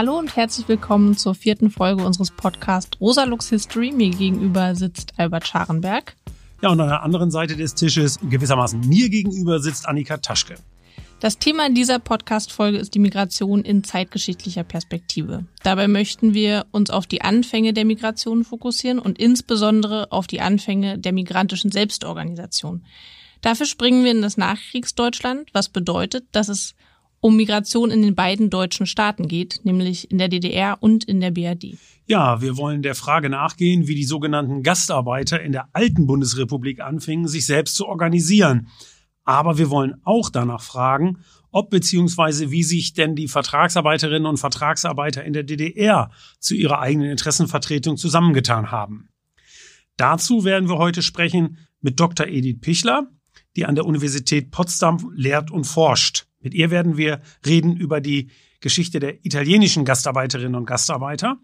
Hallo und herzlich willkommen zur vierten Folge unseres Podcasts Rosa Lux History. Mir gegenüber sitzt Albert Scharenberg. Ja, und an der anderen Seite des Tisches, gewissermaßen mir gegenüber, sitzt Annika Taschke. Das Thema dieser Podcast-Folge ist die Migration in zeitgeschichtlicher Perspektive. Dabei möchten wir uns auf die Anfänge der Migration fokussieren und insbesondere auf die Anfänge der migrantischen Selbstorganisation. Dafür springen wir in das Nachkriegsdeutschland, was bedeutet, dass es um Migration in den beiden deutschen Staaten geht, nämlich in der DDR und in der BRD. Ja, wir wollen der Frage nachgehen, wie die sogenannten Gastarbeiter in der alten Bundesrepublik anfingen, sich selbst zu organisieren. Aber wir wollen auch danach fragen, ob bzw. wie sich denn die Vertragsarbeiterinnen und Vertragsarbeiter in der DDR zu ihrer eigenen Interessenvertretung zusammengetan haben. Dazu werden wir heute sprechen mit Dr. Edith Pichler, die an der Universität Potsdam lehrt und forscht. Mit ihr werden wir reden über die Geschichte der italienischen Gastarbeiterinnen und Gastarbeiter.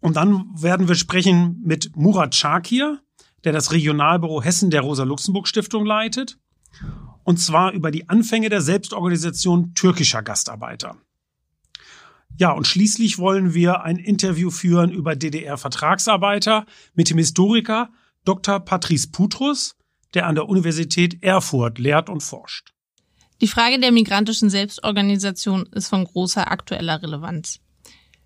Und dann werden wir sprechen mit Murat Shakir, der das Regionalbüro Hessen der Rosa-Luxemburg-Stiftung leitet und zwar über die Anfänge der Selbstorganisation türkischer Gastarbeiter. Ja, und schließlich wollen wir ein Interview führen über DDR-Vertragsarbeiter mit dem Historiker Dr. Patrice Putrus, der an der Universität Erfurt lehrt und forscht. Die Frage der migrantischen Selbstorganisation ist von großer aktueller Relevanz.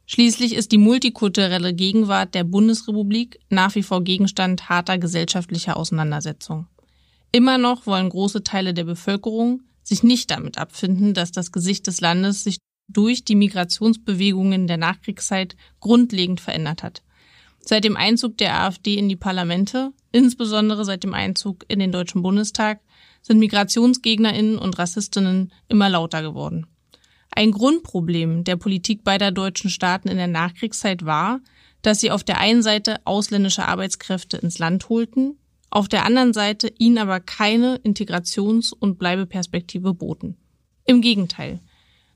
Schließlich ist die multikulturelle Gegenwart der Bundesrepublik nach wie vor Gegenstand harter gesellschaftlicher Auseinandersetzung. Immer noch wollen große Teile der Bevölkerung sich nicht damit abfinden, dass das Gesicht des Landes sich durch die Migrationsbewegungen der Nachkriegszeit grundlegend verändert hat. Seit dem Einzug der AfD in die Parlamente, insbesondere seit dem Einzug in den Deutschen Bundestag, sind Migrationsgegnerinnen und Rassistinnen immer lauter geworden. Ein Grundproblem der Politik beider deutschen Staaten in der Nachkriegszeit war, dass sie auf der einen Seite ausländische Arbeitskräfte ins Land holten, auf der anderen Seite ihnen aber keine Integrations- und Bleibeperspektive boten. Im Gegenteil.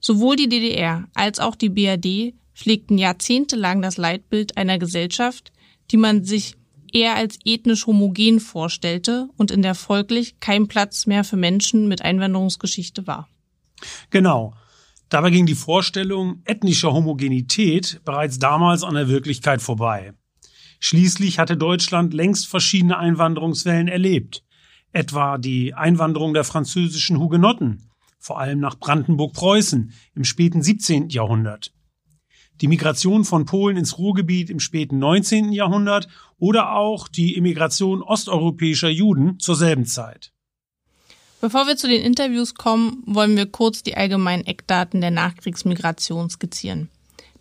Sowohl die DDR als auch die BRD pflegten jahrzehntelang das Leitbild einer Gesellschaft, die man sich eher als ethnisch homogen vorstellte und in der folglich kein Platz mehr für Menschen mit Einwanderungsgeschichte war. Genau. Dabei ging die Vorstellung ethnischer Homogenität bereits damals an der Wirklichkeit vorbei. Schließlich hatte Deutschland längst verschiedene Einwanderungswellen erlebt, etwa die Einwanderung der französischen Hugenotten, vor allem nach Brandenburg-Preußen im späten 17. Jahrhundert, die Migration von Polen ins Ruhrgebiet im späten 19. Jahrhundert oder auch die Immigration osteuropäischer Juden zur selben Zeit. Bevor wir zu den Interviews kommen, wollen wir kurz die allgemeinen Eckdaten der Nachkriegsmigration skizzieren.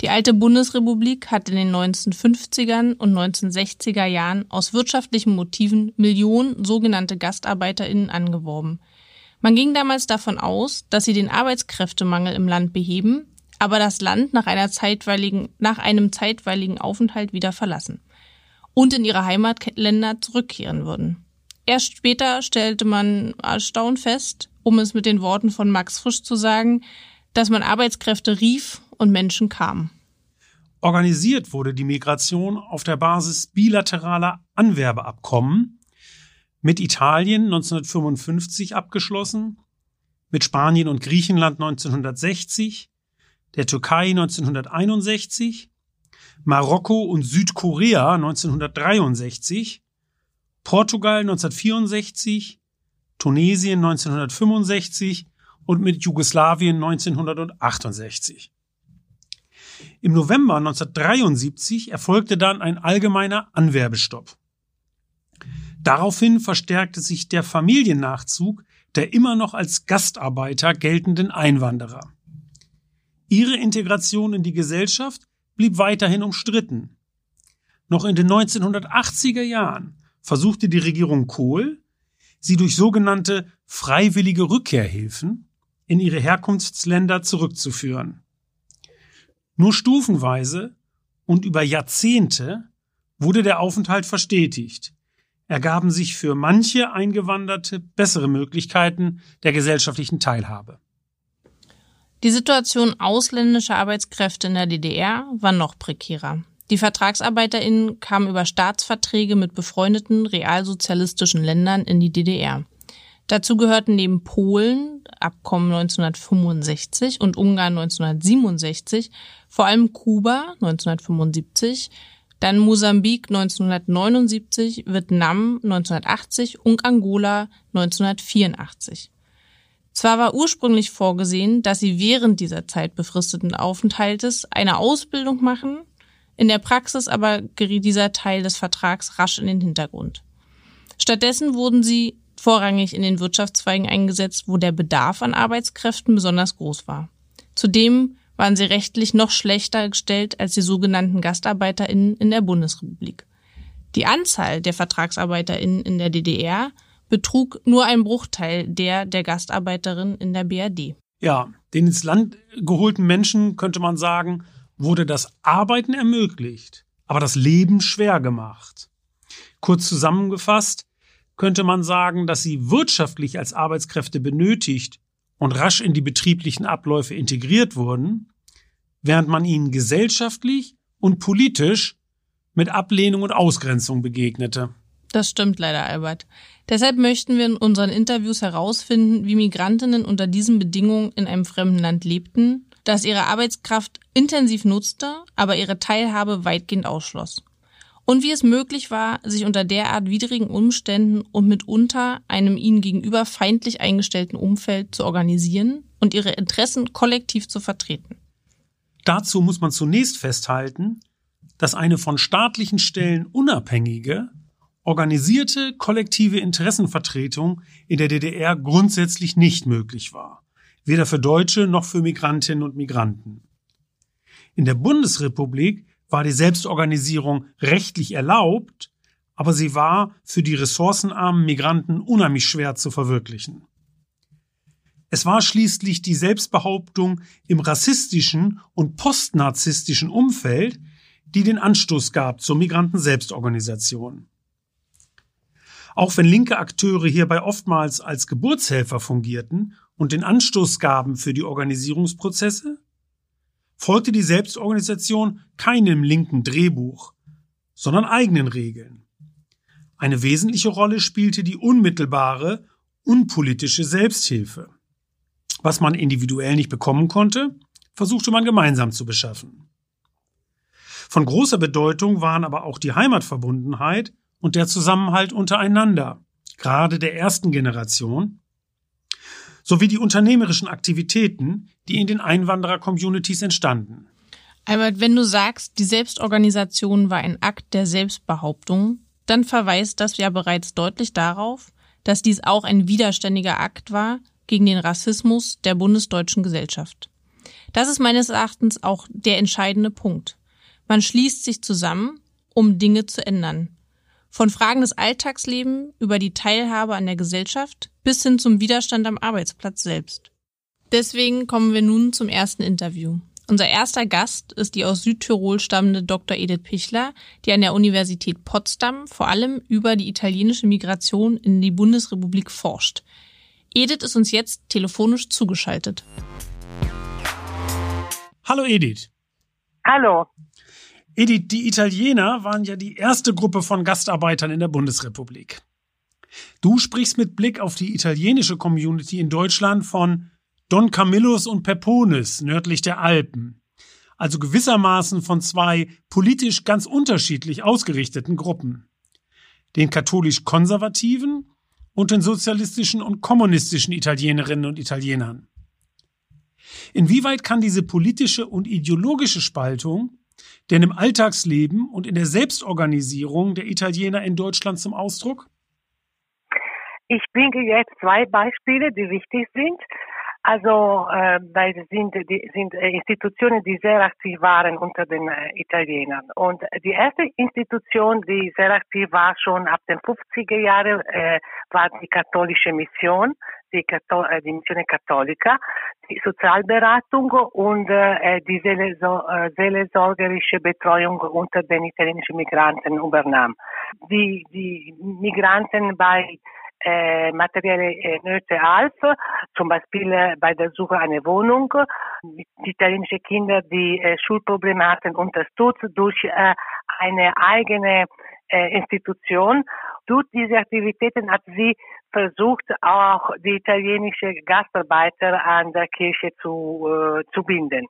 Die alte Bundesrepublik hat in den 1950ern und 1960er Jahren aus wirtschaftlichen Motiven Millionen sogenannte GastarbeiterInnen angeworben. Man ging damals davon aus, dass sie den Arbeitskräftemangel im Land beheben, aber das Land nach, einer zeitweiligen, nach einem zeitweiligen Aufenthalt wieder verlassen und in ihre Heimatländer zurückkehren würden. Erst später stellte man erstaunt fest, um es mit den Worten von Max Frisch zu sagen, dass man Arbeitskräfte rief und Menschen kamen. Organisiert wurde die Migration auf der Basis bilateraler Anwerbeabkommen mit Italien 1955 abgeschlossen, mit Spanien und Griechenland 1960, der Türkei 1961, Marokko und Südkorea 1963, Portugal 1964, Tunesien 1965 und mit Jugoslawien 1968. Im November 1973 erfolgte dann ein allgemeiner Anwerbestopp. Daraufhin verstärkte sich der Familiennachzug der immer noch als Gastarbeiter geltenden Einwanderer. Ihre Integration in die Gesellschaft blieb weiterhin umstritten. Noch in den 1980er Jahren versuchte die Regierung Kohl, sie durch sogenannte freiwillige Rückkehrhilfen in ihre Herkunftsländer zurückzuführen. Nur stufenweise und über Jahrzehnte wurde der Aufenthalt verstetigt, ergaben sich für manche Eingewanderte bessere Möglichkeiten der gesellschaftlichen Teilhabe. Die Situation ausländischer Arbeitskräfte in der DDR war noch prekärer. Die VertragsarbeiterInnen kamen über Staatsverträge mit befreundeten realsozialistischen Ländern in die DDR. Dazu gehörten neben Polen Assoziierungsabkommen 1965 und Ungarn 1967, vor allem Kuba 1975, dann Mosambik 1979, Vietnam 1980 und Angola 1984. Zwar war ursprünglich vorgesehen, dass sie während dieser Zeit befristeten Aufenthaltes eine Ausbildung machen, in der Praxis aber geriet dieser Teil des Vertrags rasch in den Hintergrund. Stattdessen wurden sie vorrangig in den Wirtschaftszweigen eingesetzt, wo der Bedarf an Arbeitskräften besonders groß war. Zudem waren sie rechtlich noch schlechter gestellt als die sogenannten GastarbeiterInnen in der Bundesrepublik. Die Anzahl der VertragsarbeiterInnen in der DDR betrug nur ein Bruchteil der der Gastarbeiterin in der BRD. Ja, den ins Land geholten Menschen, könnte man sagen, wurde das Arbeiten ermöglicht, aber das Leben schwer gemacht. Kurz zusammengefasst könnte man sagen, dass sie wirtschaftlich als Arbeitskräfte benötigt und rasch in die betrieblichen Abläufe integriert wurden, während man ihnen gesellschaftlich und politisch mit Ablehnung und Ausgrenzung begegnete. Das stimmt leider, Albert. Deshalb möchten wir in unseren Interviews herausfinden, wie Migrantinnen unter diesen Bedingungen in einem fremden Land lebten, das ihre Arbeitskraft intensiv nutzte, aber ihre Teilhabe weitgehend ausschloss und wie es möglich war, sich unter derart widrigen Umständen und mitunter einem ihnen gegenüber feindlich eingestellten Umfeld zu organisieren und ihre Interessen kollektiv zu vertreten. Dazu muss man zunächst festhalten, dass eine von staatlichen Stellen unabhängige, organisierte kollektive Interessenvertretung in der DDR grundsätzlich nicht möglich war, weder für Deutsche noch für Migrantinnen und Migranten. In der Bundesrepublik war die Selbstorganisierung rechtlich erlaubt, aber sie war für die ressourcenarmen Migranten unheimlich schwer zu verwirklichen. Es war schließlich die Selbstbehauptung im rassistischen und postnarzistischen Umfeld, die den Anstoß gab zur Migranten-Selbstorganisation. Auch wenn linke Akteure hierbei oftmals als Geburtshelfer fungierten und den Anstoß gaben für die Organisierungsprozesse, folgte die Selbstorganisation keinem linken Drehbuch, sondern eigenen Regeln. Eine wesentliche Rolle spielte die unmittelbare, unpolitische Selbsthilfe. Was man individuell nicht bekommen konnte, versuchte man gemeinsam zu beschaffen. Von großer Bedeutung waren aber auch die Heimatverbundenheit und der Zusammenhalt untereinander, gerade der ersten Generation, sowie die unternehmerischen Aktivitäten, die in den Einwanderer-Communities entstanden. Albert, wenn du sagst, die Selbstorganisation war ein Akt der Selbstbehauptung, dann verweist das ja bereits deutlich darauf, dass dies auch ein widerständiger Akt war gegen den Rassismus der bundesdeutschen Gesellschaft. Das ist meines Erachtens auch der entscheidende Punkt. Man schließt sich zusammen, um Dinge zu ändern. Von Fragen des Alltagslebens über die Teilhabe an der Gesellschaft bis hin zum Widerstand am Arbeitsplatz selbst. Deswegen kommen wir nun zum ersten Interview. Unser erster Gast ist die aus Südtirol stammende Dr. Edith Pichler, die an der Universität Potsdam vor allem über die italienische Migration in die Bundesrepublik forscht. Edith ist uns jetzt telefonisch zugeschaltet. Hallo Edith. Hallo. Edith, die Italiener waren ja die erste Gruppe von Gastarbeitern in der Bundesrepublik. Du sprichst mit Blick auf die italienische Community in Deutschland von Don Camillus und Peponis nördlich der Alpen, also gewissermaßen von zwei politisch ganz unterschiedlich ausgerichteten Gruppen, den katholisch-konservativen und den sozialistischen und kommunistischen Italienerinnen und Italienern. Inwieweit kann diese politische und ideologische Spaltung denn im Alltagsleben und in der Selbstorganisierung der Italiener in Deutschland zum Ausdruck? Ich bringe jetzt zwei Beispiele, die wichtig sind. Also, äh, weil es sind, die, sind äh, Institutionen, die sehr aktiv waren unter den äh, Italienern. Und die erste Institution, die sehr aktiv war, schon ab den 50er Jahren, äh, war die katholische Mission, die, Kathol die Missione Cattolica, die Sozialberatung und äh, die seelsorgerische Betreuung unter den italienischen Migranten übernahm. Die, die Migranten bei äh, materielle äh, Nöte half, zum Beispiel äh, bei der Suche einer Wohnung, die italienische Kinder, die äh, Schulprobleme hatten, unterstützt durch äh, eine eigene äh, Institution. Durch diese Aktivitäten hat sie versucht, auch die italienische Gastarbeiter an der Kirche zu, äh, zu binden.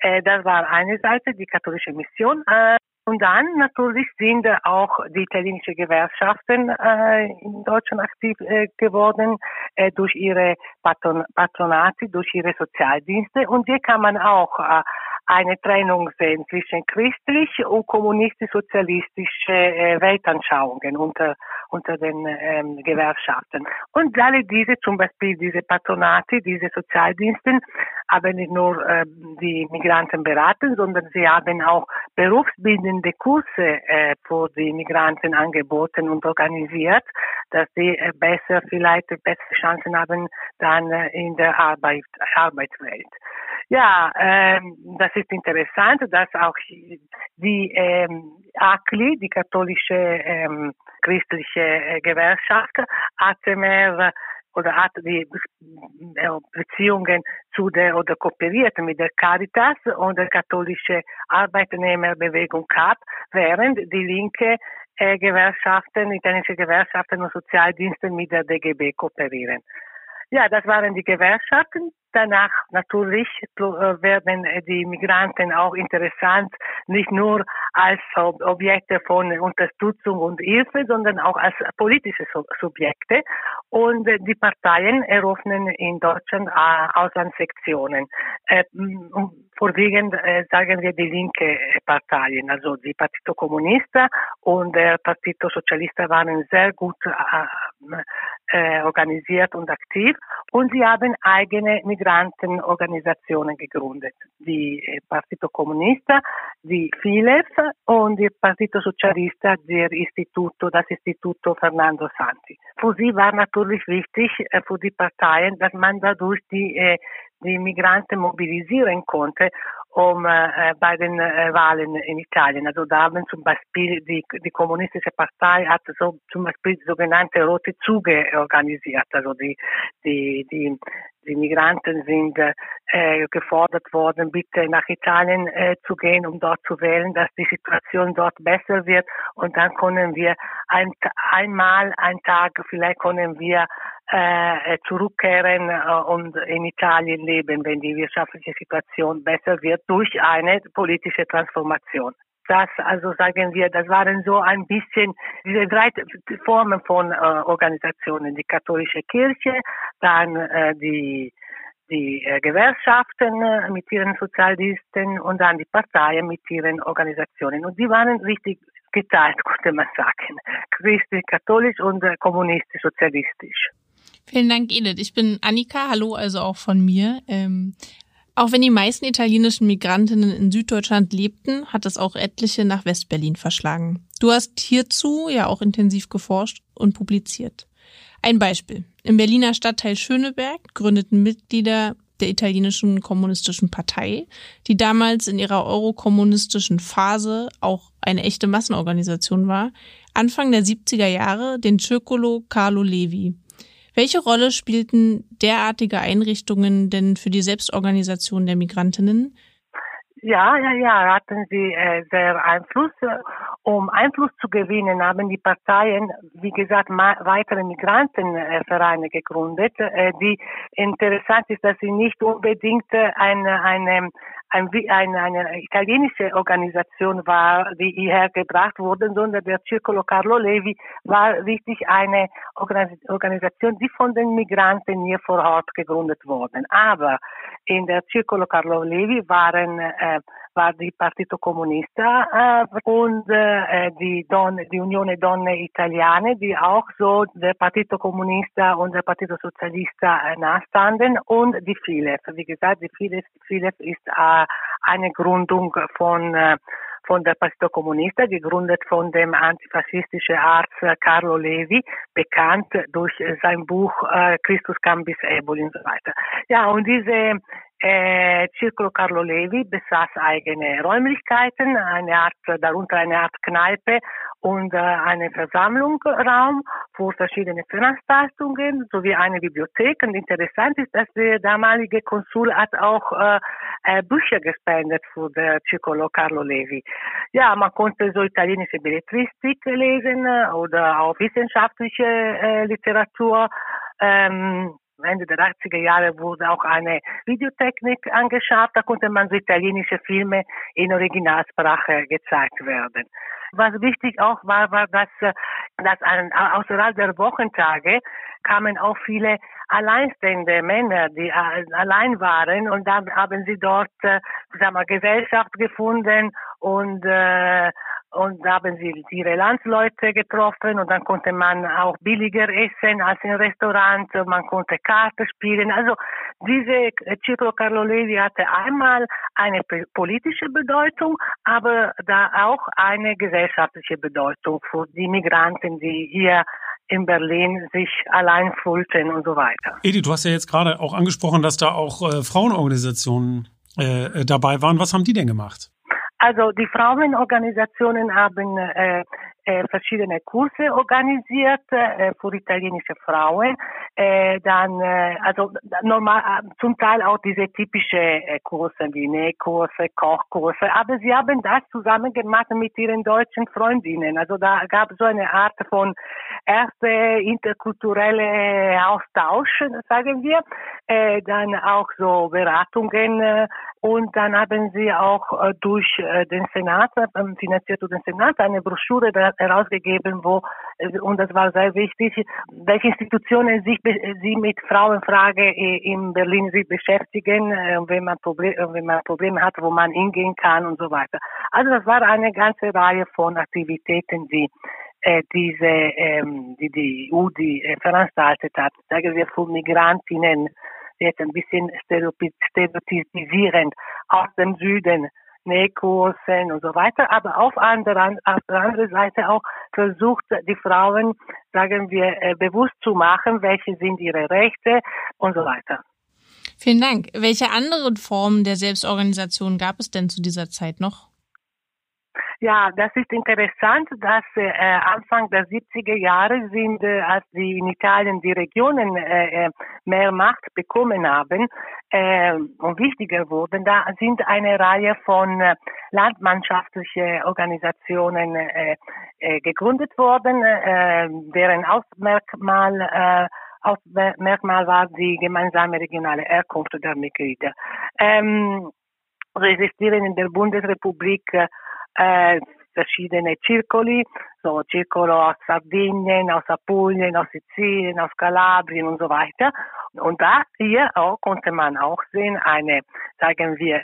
Äh, das war eine Seite, die katholische Mission. Äh, und dann natürlich sind auch die italienischen Gewerkschaften äh, in Deutschland aktiv äh, geworden äh, durch ihre Patron Patronate, durch ihre Sozialdienste. Und hier kann man auch äh, eine Trennung sehen zwischen christlich und kommunistisch-sozialistische äh, Weltanschauungen unter, unter den ähm, Gewerkschaften. Und alle diese, zum Beispiel diese Patronate, diese Sozialdiensten, haben nicht nur äh, die Migranten beraten, sondern sie haben auch berufsbildende Kurse äh, für die Migranten angeboten und organisiert, dass sie äh, besser, vielleicht bessere Chancen haben dann äh, in der Arbeit, Arbeitswelt. Ja, ähm, das ist interessant, dass auch die ähm, ACLI, die katholische ähm, christliche äh, Gewerkschaft, hatte mehr oder hat die äh, Beziehungen zu der oder kooperiert mit der Caritas und der katholische Arbeitnehmerbewegung CAP, während die linke äh, Gewerkschaften, italienische Gewerkschaften und Sozialdienste mit der DGB kooperieren. Ja, das waren die Gewerkschaften. Danach natürlich äh, werden die Migranten auch interessant, nicht nur als Objekte von Unterstützung und Hilfe, sondern auch als politische Subjekte. Und die Parteien eröffnen in Deutschland äh, Auslandssektionen. Äh, vorwiegend sagen wir die linke Parteien, also die Partito Comunista und der Partito Socialista waren sehr gut organisiert und aktiv und sie haben eigene Migranten Migrantenorganisationen gegründet. Die äh, Partito Comunista, die FILEF und die Partito Socialista, der Instituto, das Instituto Fernando Santi. Für sie war natürlich wichtig, äh, für die Parteien, dass man dadurch die, äh, die Migranten mobilisieren konnte um äh, bei den äh, Wahlen in Italien. Also da haben zum Beispiel die, die kommunistische Partei hat so zum Beispiel sogenannte rote Züge organisiert. Also die, die, die, die Migranten sind äh, gefordert worden, bitte nach Italien äh, zu gehen, um dort zu wählen, dass die Situation dort besser wird. Und dann können wir ein, einmal, einen Tag, vielleicht können wir äh, zurückkehren äh, und in Italien leben, wenn die wirtschaftliche Situation besser wird durch eine politische Transformation. Das, also sagen wir, das waren so ein bisschen diese drei Formen von äh, Organisationen, die katholische Kirche, dann äh, die die äh, Gewerkschaften äh, mit ihren Sozialdiensten und dann die Parteien mit ihren Organisationen. Und die waren richtig geteilt, könnte man sagen. Christlich-katholisch und äh, kommunistisch-sozialistisch. Vielen Dank, Edith. Ich bin Annika. Hallo also auch von mir. Ähm, auch wenn die meisten italienischen Migrantinnen in Süddeutschland lebten, hat es auch etliche nach Westberlin verschlagen. Du hast hierzu ja auch intensiv geforscht und publiziert. Ein Beispiel. Im Berliner Stadtteil Schöneberg gründeten Mitglieder der italienischen kommunistischen Partei, die damals in ihrer eurokommunistischen Phase auch eine echte Massenorganisation war, Anfang der 70er Jahre den Circolo Carlo Levi. Welche Rolle spielten derartige Einrichtungen denn für die Selbstorganisation der Migrantinnen? Ja, ja, ja, hatten sie äh, sehr Einfluss. Um Einfluss zu gewinnen, haben die Parteien, wie gesagt, weitere Migrantenvereine gegründet. Äh, die interessant ist, dass sie nicht unbedingt eine, eine ein, eine, eine italienische Organisation war, die hierher gebracht wurde, sondern der Circolo Carlo Levi war richtig eine Organisation, die von den Migranten hier vor Ort gegründet wurde. Aber in der Circolo Carlo Levi waren äh, war die Partito Comunista äh, und äh, die, Don, die Unione Donne Italiane, die auch so der Partito Comunista und der Partito Socialista äh, nahestanden und die FILEF. Wie gesagt, die FILEF, FILEF ist äh, eine Gründung von äh, von der Partito Comunista, gegründet von dem antifaschistischen Arzt Carlo Levi, bekannt durch sein Buch äh, Christus Cambis Eboli und so weiter. Ja, und diese Äh, Circolo Carlo Levi besaß eigene Räumlichkeiten, eine Art, darunter eine Art Kneipe und äh, einen Versammlungsraum für verschiedene Veranstaltungen sowie eine Bibliothek. Und interessant ist, dass der damalige Konsul hat auch äh, äh, Bücher gespendet für der Circolo Carlo Levi. Ja, man konnte so italienische Belletristik lesen oder auch wissenschaftliche äh, Literatur. Ähm, Ende der 80er Jahre wurde auch eine Videotechnik angeschafft. Da konnte man so italienische Filme in Originalsprache gezeigt werden. Was wichtig auch war, war, dass, dass außerhalb der Wochentage kamen auch viele alleinstehende Männer, die allein waren und dann haben sie dort, äh, sagen wir, Gesellschaft gefunden und äh, und da haben sie ihre Landsleute getroffen und dann konnte man auch billiger essen als im Restaurant, man konnte Karte spielen. Also diese Ciclo Carlo Levi hatte einmal eine politische Bedeutung, aber da auch eine gesellschaftliche Bedeutung für die Migranten, die hier in Berlin sich allein fühlten und so weiter. Edi, du hast ja jetzt gerade auch angesprochen, dass da auch äh, Frauenorganisationen äh, dabei waren. Was haben die denn gemacht? Also die Frauenorganisationen haben äh, äh, verschiedene Kurse organisiert äh, für italienische Frauen. Äh, dann äh, also normal zum Teil auch diese typische Kurse wie Nähkurse, Kochkurse, aber sie haben das zusammen gemacht mit ihren deutschen Freundinnen. Also da gab es so eine Art von erste interkulturelle Austausch, sagen wir, äh, dann auch so Beratungen äh, und dann haben sie auch äh, durch äh, den Senat, äh, finanziert durch den Senat, eine Broschüre herausgegeben, wo, äh, und das war sehr wichtig, welche Institutionen sich, sie mit Frauenfrage in Berlin sich beschäftigen, äh, wenn man Probleme, äh, wenn man Probleme hat, wo man hingehen kann und so weiter. Also das war eine ganze Reihe von Aktivitäten, die äh, diese, ähm, die die EU die, äh, veranstaltet hat. Sagen wir für Migrantinnen, jetzt ein bisschen stereotypisierend aus dem Süden Nähkursen und so weiter, aber auf, anderen, auf der anderen Seite auch versucht, die Frauen, sagen wir, äh, bewusst zu machen, welche sind ihre Rechte und so weiter. Vielen Dank. Welche anderen Formen der Selbstorganisation gab es denn zu dieser Zeit noch? Ja, das ist interessant, dass äh, Anfang der 70er Jahre sind, äh, als die in Italien die Regionen äh, äh mehr Macht bekommen haben äh, und wichtiger wurden, da sind eine Reihe von äh, landmannschaftlichen Organisationen äh, äh, gegründet worden, äh, deren Ausmerkmal äh, Ausmerkmal war die gemeinsame regionale Herkunft der Mitglieder. Ähm, resistieren in der Bundesrepublik äh, verschiedene Circoli, so Circolo aus Sardinien, aus Apulien, aus Sizilien, aus Kalabrien und so weiter. Und da hier auch konnte man auch sehen, eine, sagen wir,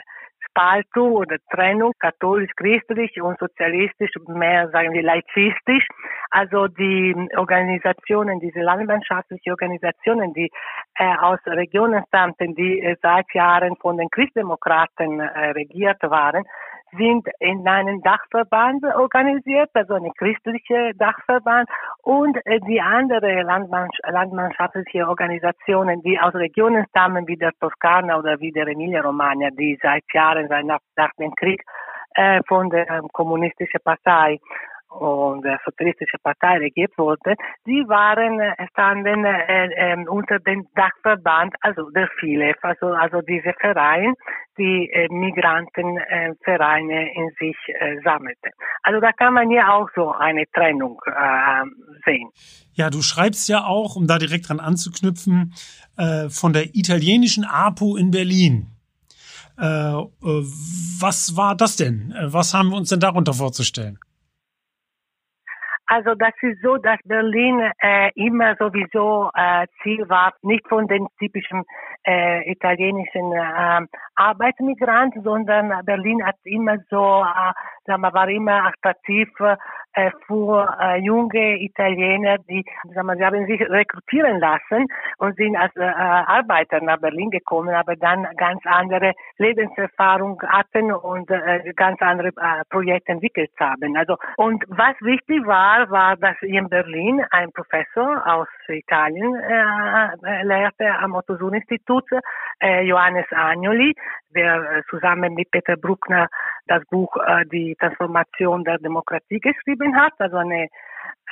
Spaltung oder Trennung katholisch-christlich und sozialistisch, mehr sagen wir laizistisch. Also die Organisationen, diese landwirtschaftlichen Organisationen, die äh, aus Regionen stammten, die äh, seit Jahren von den Christdemokraten äh, regiert waren, sind in einem Dachverband organisiert, also eine christliche Dachverband. Und äh, die andere landmannschaftliche Organisationen, die aus Regionen stammen wie der Toskana oder wie der Emilia-Romagna, die seit Jahren, seit nach, nach dem Krieg äh, von der ähm, kommunistischen Partei und der Sozialistische Partei regiert wurde, die waren äh, standen äh, äh, unter dem Dachverband, also der FILEF, also, also diese Verein, die äh, Migrantenvereine äh, in sich äh, sammelte. Also da kann man ja auch so eine Trennung äh, sehen. Ja, du schreibst ja auch, um da direkt dran anzuknüpfen, äh, von der italienischen APO in Berlin. Äh, äh, was war das denn? Was haben wir uns denn darunter vorzustellen? Also das ist so, dass Berlin äh, immer sowieso äh, Ziel war, nicht von den typischen äh, italienischen äh, Arbeitsmigranten, sondern Berlin hat immer so, äh, sagen wir, war immer attraktiv äh, für äh, junge Italiener, die, sagen wir, sie haben sich rekrutieren lassen und sind als äh, Arbeiter nach Berlin gekommen, aber dann ganz andere Lebenserfahrung hatten und äh, ganz andere äh, Projekte entwickelt haben. Also und was wichtig war, war das in Berlin ein Professor aus Italien, äh, lehrte am Otto-Suhr-Institut, äh, Johannes Agnoli, der zusammen mit Peter Bruckner das Buch äh, Die Transformation der Demokratie geschrieben hat, also eine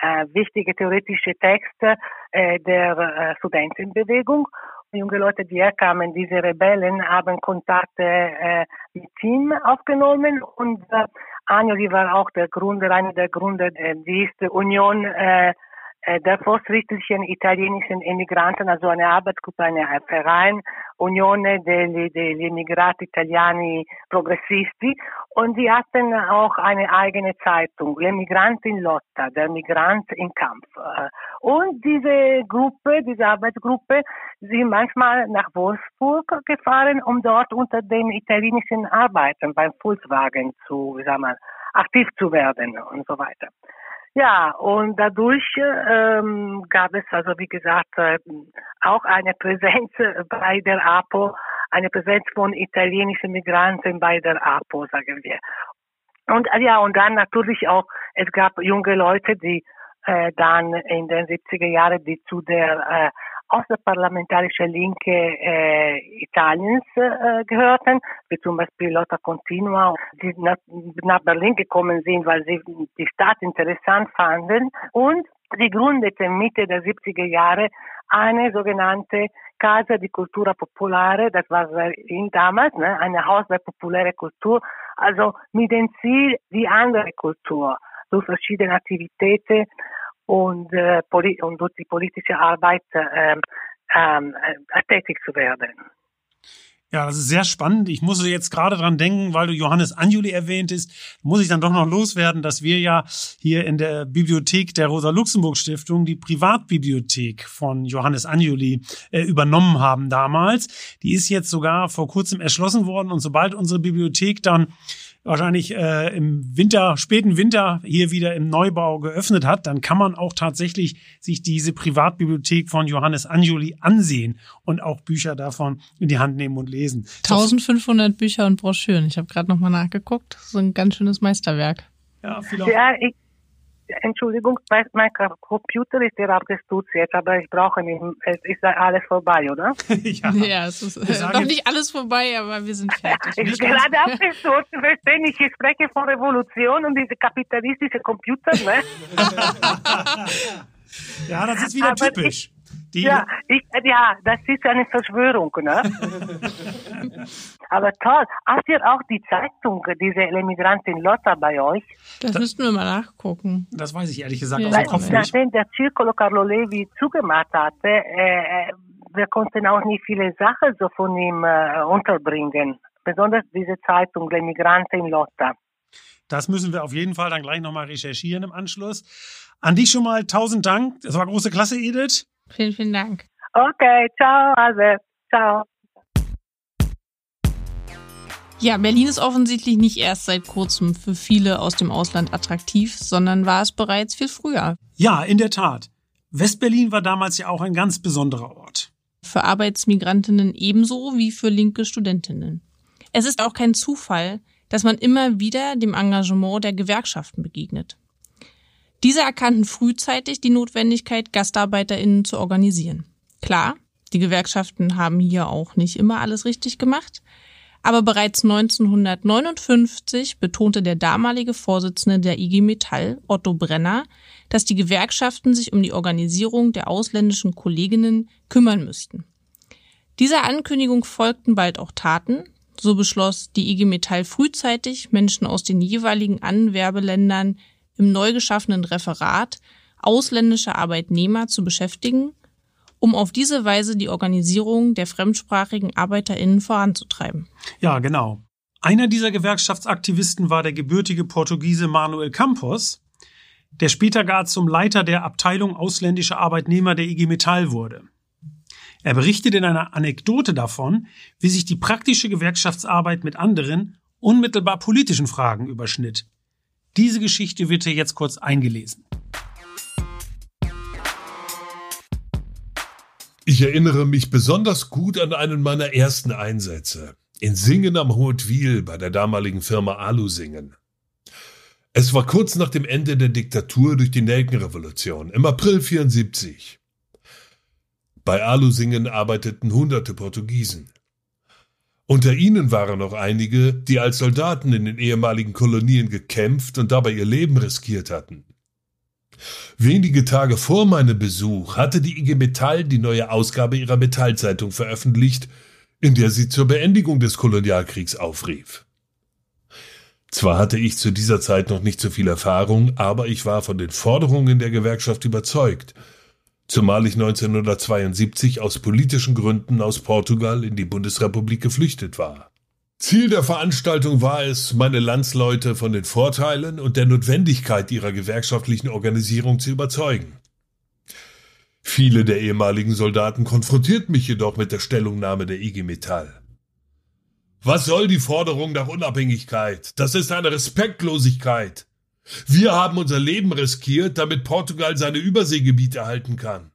äh, wichtige theoretische Texte äh, der äh, Studentenbewegung. Junge Leute, die herkamen, diese Rebellen, haben Kontakte äh, mit ihm aufgenommen und äh, Agnoli war auch der Gründer, einer der Gründer äh, dieser Union äh, äh, der fortschrittlichen italienischen Emigranten, also eine Arbeitsgruppe, eine Verein, Unione degli, degli Emigrati Italiani Progressisti. Und die hatten auch eine eigene Zeitung, L'Emigrant in Lotta, der Migrant im Kampf. Äh, und diese Gruppe, diese Arbeitsgruppe, sind manchmal nach Wolfsburg gefahren, um dort unter den italienischen Arbeitern beim Volkswagen zu, wie sagen wir, aktiv zu werden und so weiter. Ja, und dadurch ähm, gab es also, wie gesagt, äh, auch eine Präsenz bei der APO, eine Präsenz von italienischen Migranten bei der APO, sagen wir. Und äh, ja, und dann natürlich auch, es gab junge Leute, die äh, dann in den 70er Jahren, die zu der äh, außerparlamentarische Linke äh, Italiens äh, gehörten, wie zum Beispiel Lotta Continua, die nach, nach Berlin gekommen sind, weil sie die Stadt interessant fanden. Und sie gründeten Mitte der 70er Jahre eine sogenannte Casa di Cultura Popolare, das war in damals, ne, eine Haus der populäre Kultur, also mit dem Ziel, die andere Kultur durch verschiedene Aktivitäten und, äh, und durch die politische Arbeit äh, äh, tätig zu werden. Ja, das ist sehr spannend. Ich muss jetzt gerade dran denken, weil du Johannes Anjuli erwähntest, muss ich dann doch noch loswerden, dass wir ja hier in der Bibliothek der Rosa-Luxemburg-Stiftung die Privatbibliothek von Johannes Anjuli äh, übernommen haben damals. Die ist jetzt sogar vor kurzem erschlossen worden und sobald unsere Bibliothek dann wahrscheinlich äh, im Winter, späten Winter hier wieder im Neubau geöffnet hat, dann kann man auch tatsächlich sich diese Privatbibliothek von Johannes Anjuli ansehen und auch Bücher davon in die Hand nehmen und lesen. 1500 Bücher und Broschüren. Ich habe gerade noch mal nachgeguckt. Das ist ein ganz schönes Meisterwerk. Ja, viel ja ich, Entschuldigung, mein Computer ist ja abgestürzt jetzt, aber ich brauche nicht, es ist alles vorbei, oder? ja, ja, es ist noch nicht alles vorbei, aber wir sind fertig. ich bin gerade abgestürzt, verstehen ich, ich spreche von Revolution und diese kapitalistische Computer, ne? ja, das ist wieder aber typisch. Ich, die ja, ich, ja, das ist eine Verschwörung, ne? Aber toll. Habt ihr auch die Zeitung, diese Emigrantin Lotta bei euch? Das, das müssten wir mal nachgucken. Das weiß ich ehrlich gesagt ja. aus dem Kopf nicht. Nachdem der Circolo Carlo Levi zugemacht hatte, äh, wir konnten auch nicht viele Sachen so von ihm äh, unterbringen. Besonders diese Zeitung, Emigrantin Lotta. Das müssen wir auf jeden Fall dann gleich nochmal recherchieren im Anschluss. An dich schon mal tausend Dank. Das war große Klasse, Edith. Vielen, vielen Dank. Okay, ciao, also, ciao. Ja, Berlin ist offensichtlich nicht erst seit kurzem für viele aus dem Ausland attraktiv, sondern war es bereits viel früher. Ja, in der Tat. Westberlin war damals ja auch ein ganz besonderer Ort. Für Arbeitsmigrantinnen ebenso wie für linke Studentinnen. Es ist auch kein Zufall, dass man immer wieder dem Engagement der Gewerkschaften begegnet. Diese erkannten frühzeitig die Notwendigkeit, GastarbeiterInnen zu organisieren. Klar, die Gewerkschaften haben hier auch nicht immer alles richtig gemacht, aber bereits 1959 betonte der damalige Vorsitzende der IG Metall, Otto Brenner, dass die Gewerkschaften sich um die Organisierung der ausländischen Kolleginnen kümmern müssten. Dieser Ankündigung folgten bald auch Taten. So beschloss die IG Metall frühzeitig, Menschen aus den jeweiligen Anwerbeländern im neu geschaffenen Referat ausländische Arbeitnehmer zu beschäftigen, um auf diese Weise die Organisierung der fremdsprachigen ArbeiterInnen voranzutreiben. Ja, genau. Einer dieser Gewerkschaftsaktivisten war der gebürtige Portugiese Manuel Campos, der später gar zum Leiter der Abteilung ausländische Arbeitnehmer der IG Metall wurde. Er berichtet in einer Anekdote davon, wie sich die praktische Gewerkschaftsarbeit mit anderen, unmittelbar politischen Fragen überschnitt. Diese Geschichte wird hier jetzt kurz eingelesen. Ich erinnere mich besonders gut an einen meiner ersten Einsätze. In Singen am Hautwil bei der damaligen Firma Alusingen. Es war kurz nach dem Ende der Diktatur durch die Nelkenrevolution im April 74. Bei Alusingen arbeiteten hunderte Portugiesen. Unter ihnen waren noch einige, die als Soldaten in den ehemaligen Kolonien gekämpft und dabei ihr Leben riskiert hatten. Wenige Tage vor meinem Besuch hatte die IG Metall die neue Ausgabe ihrer Metallzeitung veröffentlicht, in der sie zur Beendigung des Kolonialkriegs aufrief. Zwar hatte ich zu dieser Zeit noch nicht so viel Erfahrung, aber ich war von den Forderungen der Gewerkschaft überzeugt, zumal ich 1972 aus politischen Gründen aus Portugal in die Bundesrepublik geflüchtet war. Ziel der Veranstaltung war es, meine Landsleute von den Vorteilen und der Notwendigkeit ihrer gewerkschaftlichen Organisierung zu überzeugen. Viele der ehemaligen Soldaten konfrontierten mich jedoch mit der Stellungnahme der IG Metall. Was soll die Forderung nach Unabhängigkeit? Das ist eine Respektlosigkeit. Wir haben unser Leben riskiert, damit Portugal seine Überseegebiete erhalten kann.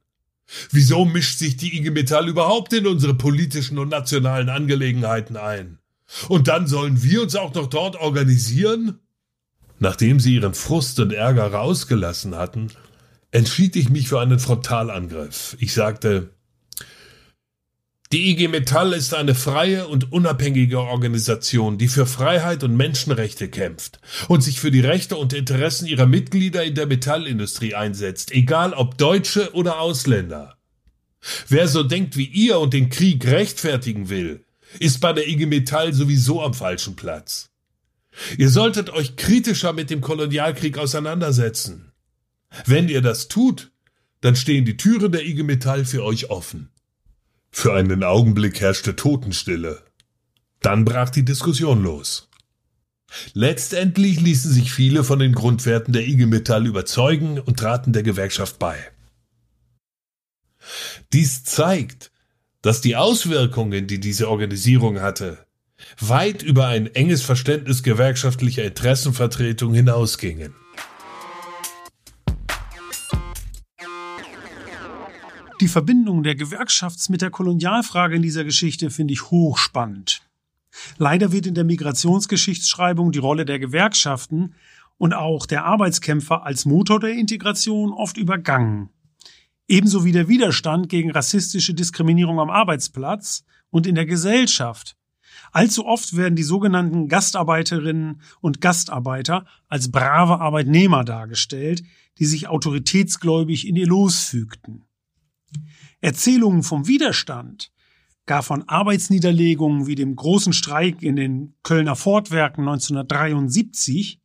Wieso mischt sich die IG Metall überhaupt in unsere politischen und nationalen Angelegenheiten ein? Und dann sollen wir uns auch noch dort organisieren? Nachdem sie ihren Frust und Ärger rausgelassen hatten, entschied ich mich für einen Frontalangriff. Ich sagte, die IG Metall ist eine freie und unabhängige Organisation, die für Freiheit und Menschenrechte kämpft und sich für die Rechte und Interessen ihrer Mitglieder in der Metallindustrie einsetzt, egal ob Deutsche oder Ausländer. Wer so denkt wie ihr und den Krieg rechtfertigen will, ist bei der IG Metall sowieso am falschen Platz. Ihr solltet euch kritischer mit dem Kolonialkrieg auseinandersetzen. Wenn ihr das tut, dann stehen die Türen der IG Metall für euch offen. Für einen Augenblick herrschte Totenstille. Dann brach die Diskussion los. Letztendlich ließen sich viele von den Grundwerten der IG Metall überzeugen und traten der Gewerkschaft bei. Dies zeigt, dass die Auswirkungen, die diese Organisierung hatte, weit über ein enges Verständnis gewerkschaftlicher Interessenvertretung hinausgingen. Die Verbindung der Gewerkschafts- mit der Kolonialfrage in dieser Geschichte finde ich hochspannend. Leider wird in der Migrationsgeschichtsschreibung die Rolle der Gewerkschaften und auch der Arbeitskämpfer als Motor der Integration oft übergangen. Ebenso wie der Widerstand gegen rassistische Diskriminierung am Arbeitsplatz und in der Gesellschaft. Allzu oft werden die sogenannten Gastarbeiterinnen und Gastarbeiter als brave Arbeitnehmer dargestellt, die sich autoritätsgläubig in ihr Los fügten. Erzählungen vom Widerstand, gar von Arbeitsniederlegungen wie dem großen Streik in den Kölner Fortwerken 1973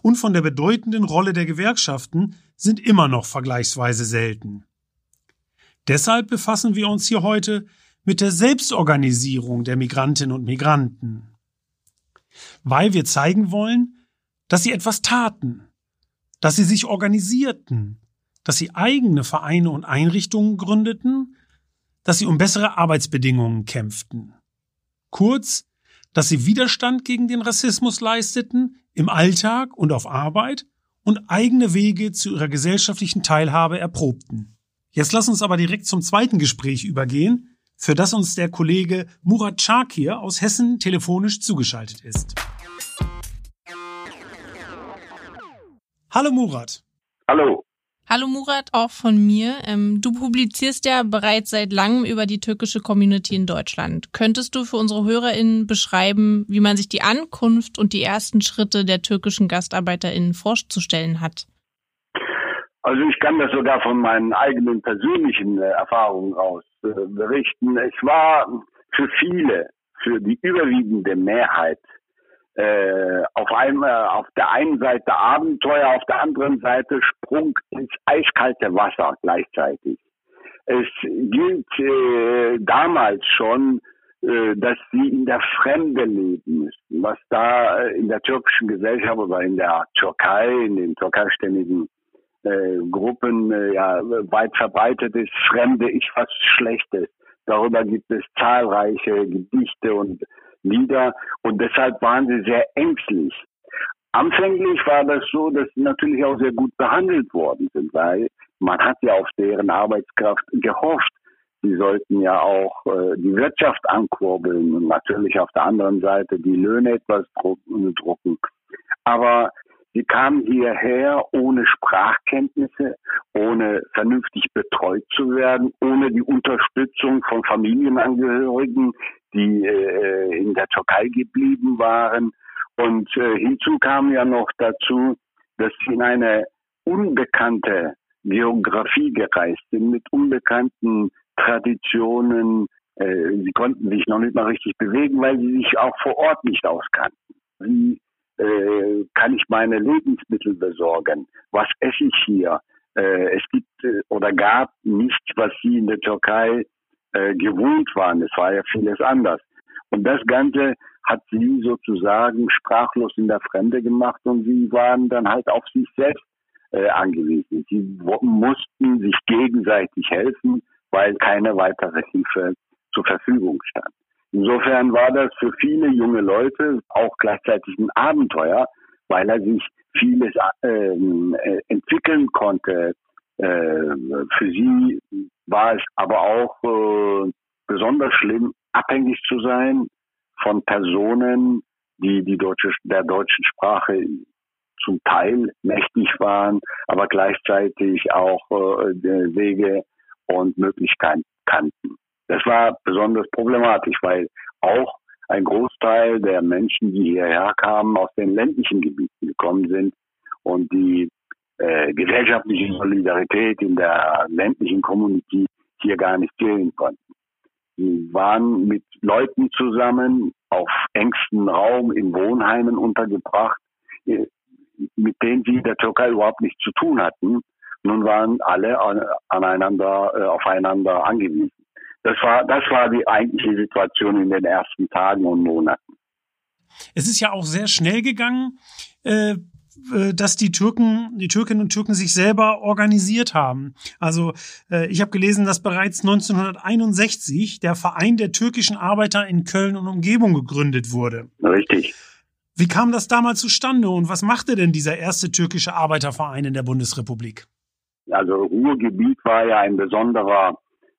und von der bedeutenden Rolle der Gewerkschaften sind immer noch vergleichsweise selten. Deshalb befassen wir uns hier heute mit der Selbstorganisierung der Migrantinnen und Migranten. Weil wir zeigen wollen, dass sie etwas taten, dass sie sich organisierten, dass sie eigene Vereine und Einrichtungen gründeten, dass sie um bessere Arbeitsbedingungen kämpften. Kurz, dass sie Widerstand gegen den Rassismus leisteten, im Alltag und auf Arbeit und eigene Wege zu ihrer gesellschaftlichen Teilhabe erprobten. Jetzt lass uns aber direkt zum zweiten Gespräch übergehen, für das uns der Kollege Murat Chakir aus Hessen telefonisch zugeschaltet ist. Hallo Murat. Hallo. Hallo Murat, auch von mir. Ähm, du publizierst ja bereits seit langem über die türkische Community in Deutschland. Könntest du für unsere HörerInnen beschreiben, wie man sich die Ankunft und die ersten Schritte der türkischen GastarbeiterInnen vorzustellen hat? Also ich kann das sogar von meinen eigenen persönlichen äh, Erfahrungen aus äh, berichten. Es war für viele, für die überwiegende Mehrheit äh, auf einmal auf der einen Seite Abenteuer, auf der anderen Seite Sprung ins eiskalte Wasser gleichzeitig. Es gilt äh, damals schon, äh, dass sie in der Fremde leben müssen, was da äh, in der türkischen Gesellschaft oder in der Türkei, in den türkeistämmigen äh, Gruppen äh, ja weit verbreitet ist. Fremde ist was Schlechtes. Darüber gibt es zahlreiche Gedichte und Lieder und deshalb waren sie sehr ängstlich. Anfänglich war das so, dass sie natürlich auch sehr gut behandelt worden sind, weil man hat ja auf deren Arbeitskraft gehofft. Sie sollten ja auch äh, die Wirtschaft ankurbeln und natürlich auf der anderen Seite die Löhne etwas drucken. Aber Sie kamen hierher ohne Sprachkenntnisse, ohne vernünftig betreut zu werden, ohne die Unterstützung von Familienangehörigen, die äh, in der Türkei geblieben waren. Und äh, hinzu kam ja noch dazu, dass sie in eine unbekannte Geografie gereist sind, mit unbekannten Traditionen. Äh, sie konnten sich noch nicht mal richtig bewegen, weil sie sich auch vor Ort nicht auskannten. Wie äh, kann ich meine Lebensmittel besorgen? Was esse ich hier? Äh, es gibt äh, oder gab nichts, was sie in der Türkei äh, gewohnt waren. Es war ja vieles anders. Und das Ganze hat sie sozusagen sprachlos in der Fremde gemacht und sie waren dann halt auf sich selbst äh, angewiesen. Sie mussten sich gegenseitig helfen, weil keine weitere Hilfe zur Verfügung stand. Insofern war das für viele junge Leute auch gleichzeitig ein Abenteuer, weil er sich vieles ähm, äh, entwickeln konnte. Äh, für sie war es aber auch äh, besonders schlimm, abhängig zu sein von Personen, die die deutsche, der deutschen Sprache zum Teil mächtig waren, aber gleichzeitig auch äh, Wege und Möglichkeiten kannten. Das war besonders problematisch, weil auch ein Großteil der Menschen, die hierher kamen, aus den ländlichen Gebieten gekommen sind und die äh, gesellschaftliche Solidarität in der ländlichen Community hier gar nicht zählen konnten. Sie waren mit Leuten zusammen auf engstem Raum in Wohnheimen untergebracht, äh, mit denen sie der Türkei überhaupt nichts zu tun hatten. Nun waren alle aneinander, äh, aufeinander angewiesen. Das war, das war die eigentliche Situation in den ersten Tagen und Monaten. Es ist ja auch sehr schnell gegangen, äh, dass die Türken, die Türkinnen und Türken sich selber organisiert haben. Also äh, ich habe gelesen, dass bereits 1961 der Verein der türkischen Arbeiter in Köln und Umgebung gegründet wurde. Richtig. Wie kam das damals zustande und was machte denn dieser erste türkische Arbeiterverein in der Bundesrepublik? Also Ruhrgebiet war ja ein besonderer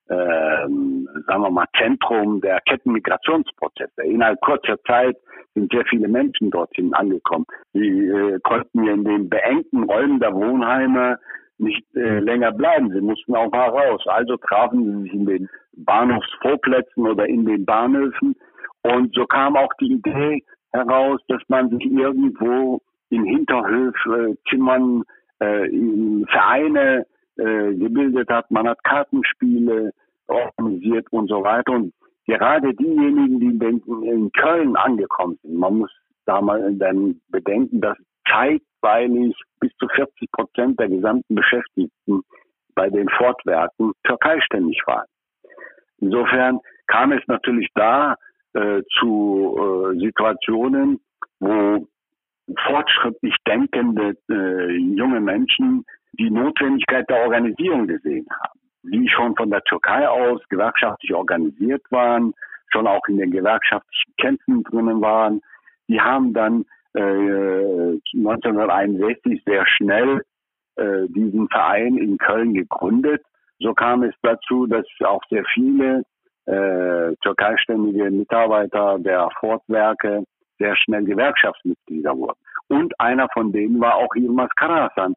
ähm, sagen wir mal, Zentrum der Kettenmigrationsprozesse. Innerhalb kurzer Zeit sind sehr viele Menschen dorthin angekommen. Sie äh, konnten in den beengten Räumen der Wohnheime nicht äh, länger bleiben. Sie mussten auch mal raus. Also trafen sie sich in den Bahnhofsvorplätzen oder in den Bahnhöfen. Und so kam auch die Idee heraus, dass man sich irgendwo in Hinterhöfzimmern, äh, in Vereine äh, gebildet hat. Man hat Kartenspiele organisiert und so weiter. Und gerade diejenigen, die in Köln angekommen sind, man muss da mal dann bedenken, dass zeitweilig bis zu 40 Prozent der gesamten Beschäftigten bei den Fortwerken türkeiständig waren. Insofern kam es natürlich da äh, zu äh, Situationen, wo fortschrittlich denkende äh, junge Menschen die Notwendigkeit der Organisierung gesehen haben. Die schon von der Türkei aus gewerkschaftlich organisiert waren, schon auch in den gewerkschaftlichen Kämpfen drinnen waren, die haben dann äh, 1961 sehr schnell äh, diesen Verein in Köln gegründet. So kam es dazu, dass auch sehr viele äh, türkeiständige Mitarbeiter der Fortwerke sehr schnell Gewerkschaftsmitglieder wurden. Und einer von denen war auch Yilmaz Karasan,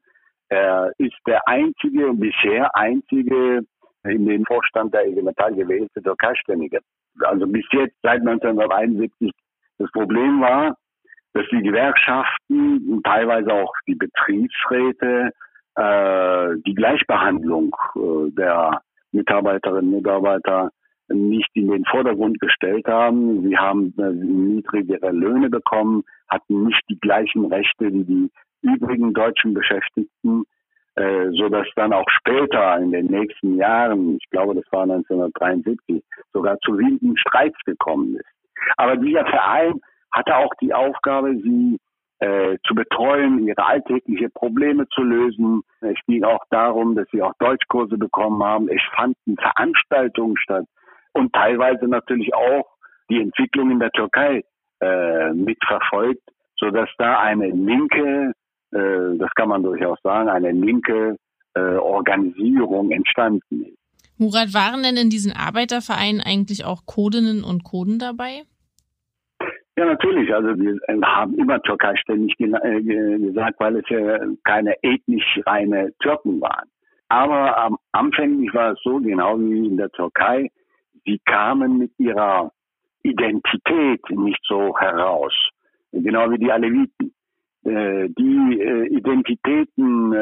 er ist der einzige und bisher einzige in den Vorstand der IG Metall gewählte Türkeiständige. Also bis jetzt seit 1971. Das Problem war, dass die Gewerkschaften teilweise auch die Betriebsräte äh, die Gleichbehandlung äh, der Mitarbeiterinnen und Mitarbeiter nicht in den Vordergrund gestellt haben. Sie haben äh, niedrigere Löhne bekommen, hatten nicht die gleichen Rechte wie die übrigen deutschen Beschäftigten, äh, so dass dann auch später in den nächsten Jahren, ich glaube, das war 1973, sogar zu wilden Streits gekommen ist. Aber dieser Verein hatte auch die Aufgabe, sie äh, zu betreuen, ihre alltägliche Probleme zu lösen. Es ging auch darum, dass sie auch Deutschkurse bekommen haben. Es fanden Veranstaltungen statt und teilweise natürlich auch die Entwicklung in der Türkei äh, mitverfolgt, so dass da eine linke äh, das kann man durchaus sagen, eine linke äh, Organisierung entstanden ist. Murat, waren denn in diesen Arbeitervereinen eigentlich auch Codinnen und Coden dabei? Ja, natürlich. Also wir haben immer Türkei ständig äh, gesagt, weil es ja keine ethnisch reine Türken waren. Aber am anfänglich war es so, genau wie in der Türkei, sie kamen mit ihrer Identität nicht so heraus. Genau wie die Aleviten. Äh, die äh, Identitäten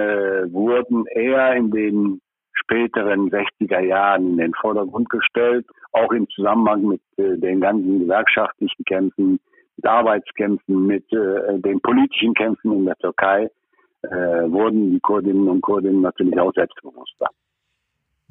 wurden eher in den späteren 60er Jahren in den Vordergrund gestellt, auch im Zusammenhang mit äh, den ganzen gewerkschaftlichen Kämpfen, mit Arbeitskämpfen, mit äh, den politischen Kämpfen in der Türkei, äh, wurden die Kurdinnen und Kurden natürlich auch selbstbewusster.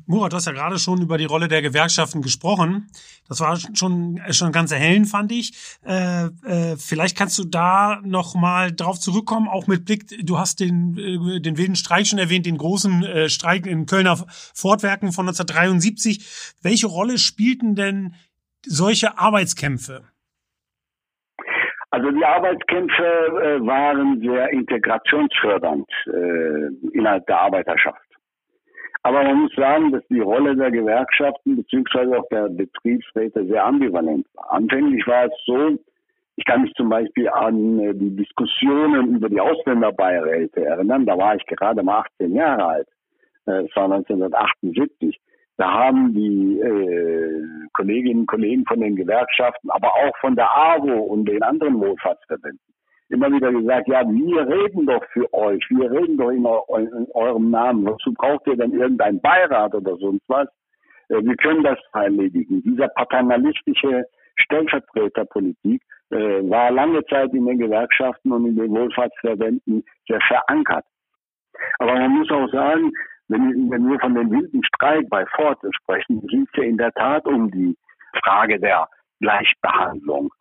Murat, du hast ja gerade schon über die Rolle der Gewerkschaften gesprochen. Das war schon, schon ganz erhellend, fand ich. Äh, äh, vielleicht kannst du da noch mal drauf zurückkommen, auch mit Blick, du hast den, äh, den wilden Streik schon erwähnt, den großen äh, Streik in Kölner Fortwerken von 1973. Welche Rolle spielten denn solche Arbeitskämpfe? Also die Arbeitskämpfe äh, waren sehr integrationsfördernd äh, innerhalb der Arbeiterschaft. Aber man muss sagen, dass die Rolle der Gewerkschaften beziehungsweise auch der Betriebsräte sehr ambivalent war. Anfänglich war es so, ich kann mich zum Beispiel an äh, die Diskussionen über die Ausländerbeiräte erinnern. Da war ich gerade mal 18 Jahre alt. Äh, es war 1978. Da haben die äh, Kolleginnen und Kollegen von den Gewerkschaften, aber auch von der AWO und den anderen Wohlfahrtsverbänden immer wieder gesagt, ja, wir reden doch für euch, wir reden doch in, eu in eurem Namen. Wozu braucht ihr denn irgendein Beirat oder sonst was? Äh, wir können das erledigen. Dieser paternalistische Stellvertreterpolitik äh, war lange Zeit in den Gewerkschaften und in den Wohlfahrtsverbänden sehr verankert. Aber man muss auch sagen, wenn, wenn wir von dem wilden Streik bei Ford sprechen, ging es ja in der Tat um die Frage der Gleichbehandlung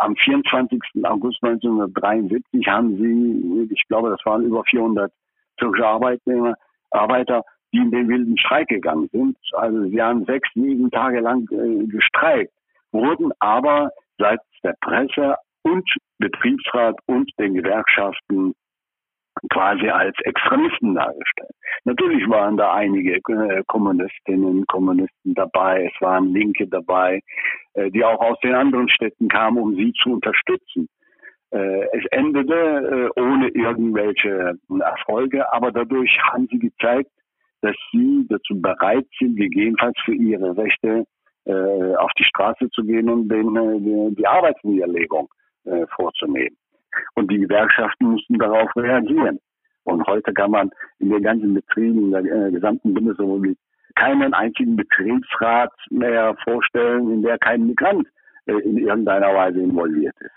am 24. August 1973 haben sie, ich glaube, das waren über 400 türkische Arbeitnehmer, Arbeiter, die in den wilden Streik gegangen sind. Also sie haben sechs, sieben Tage lang äh, gestreikt, wurden aber seitens der Presse und Betriebsrat und den Gewerkschaften quasi als Extremisten dargestellt. Natürlich waren da einige äh, Kommunistinnen, Kommunisten dabei, es waren Linke dabei, äh, die auch aus den anderen Städten kamen, um sie zu unterstützen. Äh, es endete ohne irgendwelche Erfolge, aber dadurch haben sie gezeigt, dass sie dazu bereit sind, gegebenenfalls für ihre Rechte auf die Straße zu gehen und den, die Arbeitsniederlegung vorzunehmen. Und die Gewerkschaften mussten darauf reagieren. Und heute kann man in den ganzen Betrieben in der äh, gesamten Bundesrepublik keinen einzigen Betriebsrat mehr vorstellen, in der kein Migrant äh, in irgendeiner Weise involviert ist.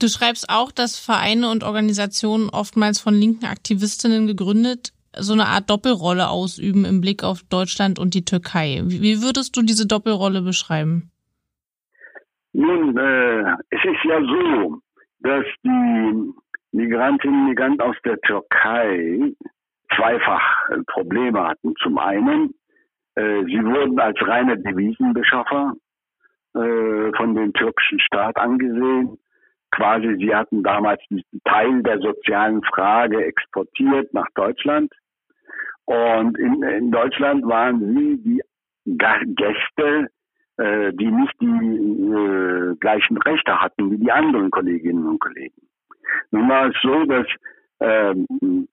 Du schreibst auch, dass Vereine und Organisationen oftmals von linken Aktivistinnen gegründet so eine Art Doppelrolle ausüben im Blick auf Deutschland und die Türkei. Wie würdest du diese Doppelrolle beschreiben? Nun, äh, es ist ja so, dass die Migrantinnen und Migranten aus der Türkei zweifach Probleme hatten. Zum einen, äh, sie wurden als reine Devisenbeschaffer äh, von dem türkischen Staat angesehen. Quasi, sie hatten damals diesen Teil der sozialen Frage exportiert nach Deutschland. Und in, in Deutschland waren sie die Gäste, äh, die nicht die äh, gleichen Rechte hatten wie die anderen Kolleginnen und Kollegen. Nun war es so, dass ähm,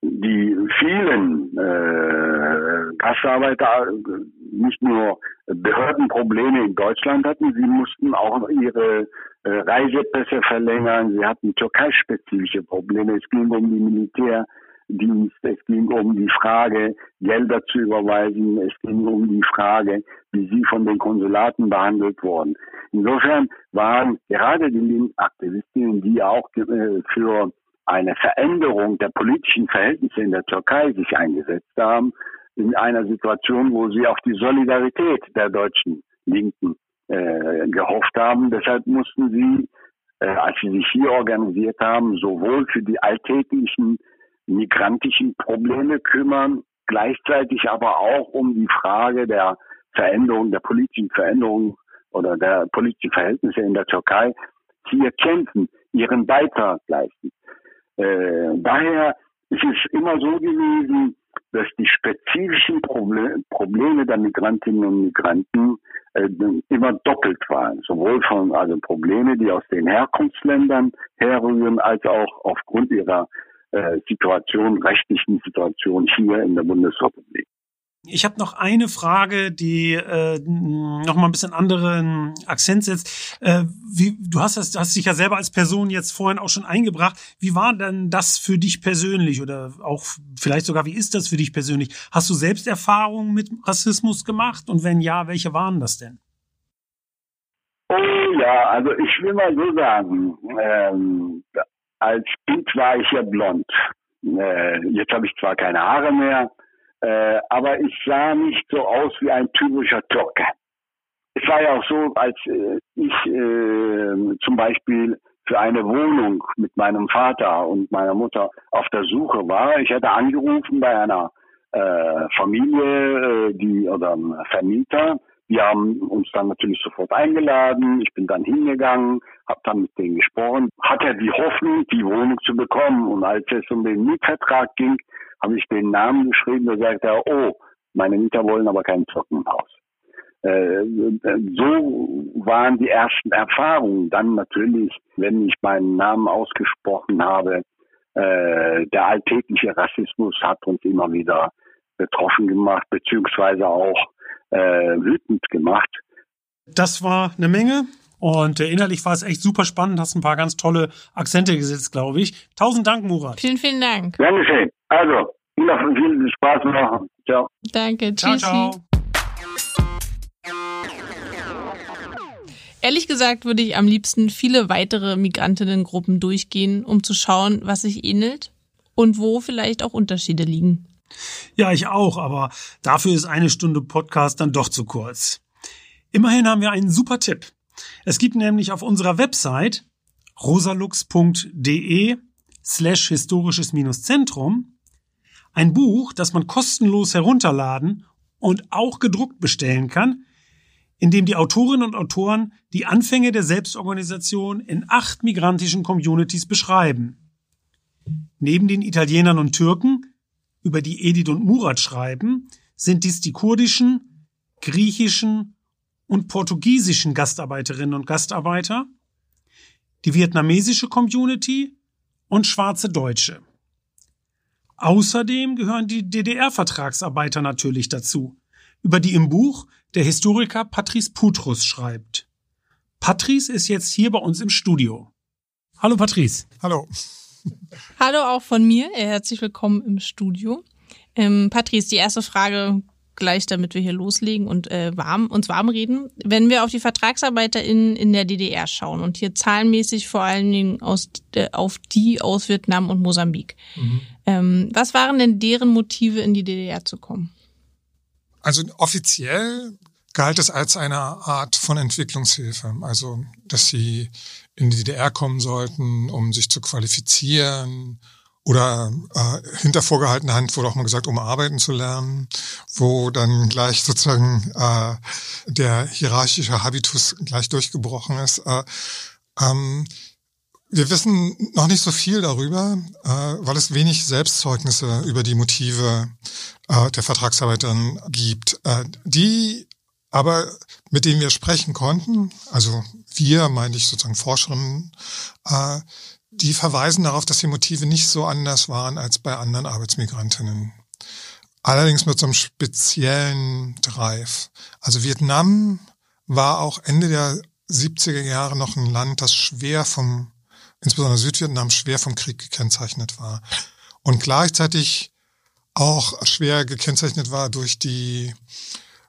die vielen äh, Gastarbeiter nicht nur Behördenprobleme in Deutschland hatten, sie mussten auch ihre äh, Reisepässe verlängern, sie hatten türkeispezifische Probleme, es ging um die Militär, Dienst, es ging um die Frage, Gelder zu überweisen, es ging um die Frage, wie sie von den Konsulaten behandelt wurden. Insofern waren gerade die Linksaktivistinnen, die auch äh, für eine Veränderung der politischen Verhältnisse in der Türkei sich eingesetzt haben, in einer Situation, wo sie auf die Solidarität der deutschen Linken äh, gehofft haben. Deshalb mussten sie, äh, als sie sich hier organisiert haben, sowohl für die alltäglichen migrantischen Probleme kümmern, gleichzeitig aber auch um die Frage der Veränderung, der politischen Veränderung oder der politischen Verhältnisse in der Türkei hier kämpfen, ihren Beitrag leisten. Äh, daher ist es immer so gewesen, dass die spezifischen Probleme der Migrantinnen und Migranten äh, immer doppelt waren, sowohl von also Probleme, die aus den Herkunftsländern herrühren, als auch aufgrund ihrer äh, Situation, rechtlichen Situation hier in der Bundesrepublik. Ich habe noch eine Frage, die äh, noch mal ein bisschen anderen Akzent setzt. Äh, wie, du hast, das, hast dich ja selber als Person jetzt vorhin auch schon eingebracht. Wie war denn das für dich persönlich oder auch vielleicht sogar, wie ist das für dich persönlich? Hast du selbst Erfahrungen mit Rassismus gemacht und wenn ja, welche waren das denn? Oh ja, also ich will mal so sagen, ähm, als Kind war ich ja blond. Äh, jetzt habe ich zwar keine Haare mehr, äh, aber ich sah nicht so aus wie ein typischer Türke. Es war ja auch so, als äh, ich äh, zum Beispiel für eine Wohnung mit meinem Vater und meiner Mutter auf der Suche war. Ich hatte angerufen bei einer äh, Familie, äh, die oder einem Vermieter. Die haben uns dann natürlich sofort eingeladen. Ich bin dann hingegangen, habe dann mit denen gesprochen, hatte die Hoffnung, die Wohnung zu bekommen. Und als es um den Mietvertrag ging, habe ich den Namen geschrieben, da sagte er, oh, meine Mieter wollen aber kein Trockenhaus. Äh, so waren die ersten Erfahrungen. Dann natürlich, wenn ich meinen Namen ausgesprochen habe, äh, der alltägliche Rassismus hat uns immer wieder betroffen gemacht, beziehungsweise auch äh, wütend gemacht. Das war eine Menge. Und äh, innerlich war es echt super spannend, hast ein paar ganz tolle Akzente gesetzt, glaube ich. Tausend Dank, Murat. Vielen, vielen Dank. Dankeschön. Also, noch viel Spaß noch. Ciao. Danke, tschüssi. Ciao, ciao. Ehrlich gesagt würde ich am liebsten viele weitere Migrantinnengruppen durchgehen, um zu schauen, was sich ähnelt und wo vielleicht auch Unterschiede liegen. Ja, ich auch, aber dafür ist eine Stunde Podcast dann doch zu kurz. Immerhin haben wir einen super Tipp. Es gibt nämlich auf unserer Website rosalux.de slash historisches Zentrum ein Buch, das man kostenlos herunterladen und auch gedruckt bestellen kann, in dem die Autorinnen und Autoren die Anfänge der Selbstorganisation in acht migrantischen Communities beschreiben. Neben den Italienern und Türken, über die Edith und Murat schreiben, sind dies die kurdischen, griechischen und portugiesischen Gastarbeiterinnen und Gastarbeiter, die vietnamesische Community und schwarze Deutsche. Außerdem gehören die DDR-Vertragsarbeiter natürlich dazu, über die im Buch der Historiker Patrice Putrus schreibt. Patrice ist jetzt hier bei uns im Studio. Hallo Patrice. Hallo. Hallo auch von mir. Herzlich willkommen im Studio. Ähm, Patrice, die erste Frage gleich, damit wir hier loslegen und äh, warm, uns warm reden. Wenn wir auf die VertragsarbeiterInnen in der DDR schauen und hier zahlenmäßig vor allen Dingen aus, äh, auf die aus Vietnam und Mosambik. Mhm. Ähm, was waren denn deren Motive, in die DDR zu kommen? Also offiziell galt es als eine Art von Entwicklungshilfe. Also, dass sie in die DDR kommen sollten, um sich zu qualifizieren, oder äh, hinter vorgehaltener Hand wurde auch mal gesagt, um arbeiten zu lernen, wo dann gleich sozusagen äh, der hierarchische Habitus gleich durchgebrochen ist. Äh, ähm, wir wissen noch nicht so viel darüber, äh, weil es wenig Selbstzeugnisse über die Motive äh, der Vertragsarbeiterin gibt. Äh, die aber, mit denen wir sprechen konnten, also wir, meine ich sozusagen Forscherinnen, äh, die verweisen darauf, dass die Motive nicht so anders waren als bei anderen Arbeitsmigrantinnen. Allerdings mit so einem speziellen Drive. Also Vietnam war auch Ende der 70er Jahre noch ein Land, das schwer vom, insbesondere Südvietnam, schwer vom Krieg gekennzeichnet war. Und gleichzeitig auch schwer gekennzeichnet war durch die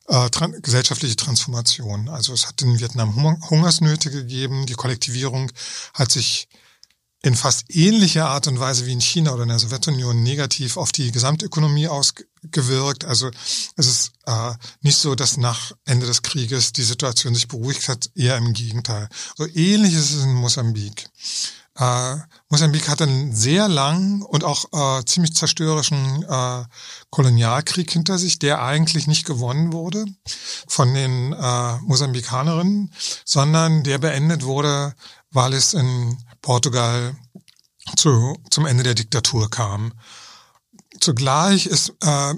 äh, tran gesellschaftliche Transformation. Also es hat in Vietnam Hungersnöte gegeben, die Kollektivierung hat sich in fast ähnlicher Art und Weise wie in China oder in der Sowjetunion negativ auf die Gesamtökonomie ausgewirkt. Also es ist äh, nicht so, dass nach Ende des Krieges die Situation sich beruhigt hat, eher im Gegenteil. So ähnlich ist es in Mosambik. Äh, Mosambik hat einen sehr langen und auch äh, ziemlich zerstörerischen äh, Kolonialkrieg hinter sich, der eigentlich nicht gewonnen wurde von den äh, Mosambikanerinnen, sondern der beendet wurde, weil es in Portugal zu, zum Ende der Diktatur kam. Zugleich ist äh,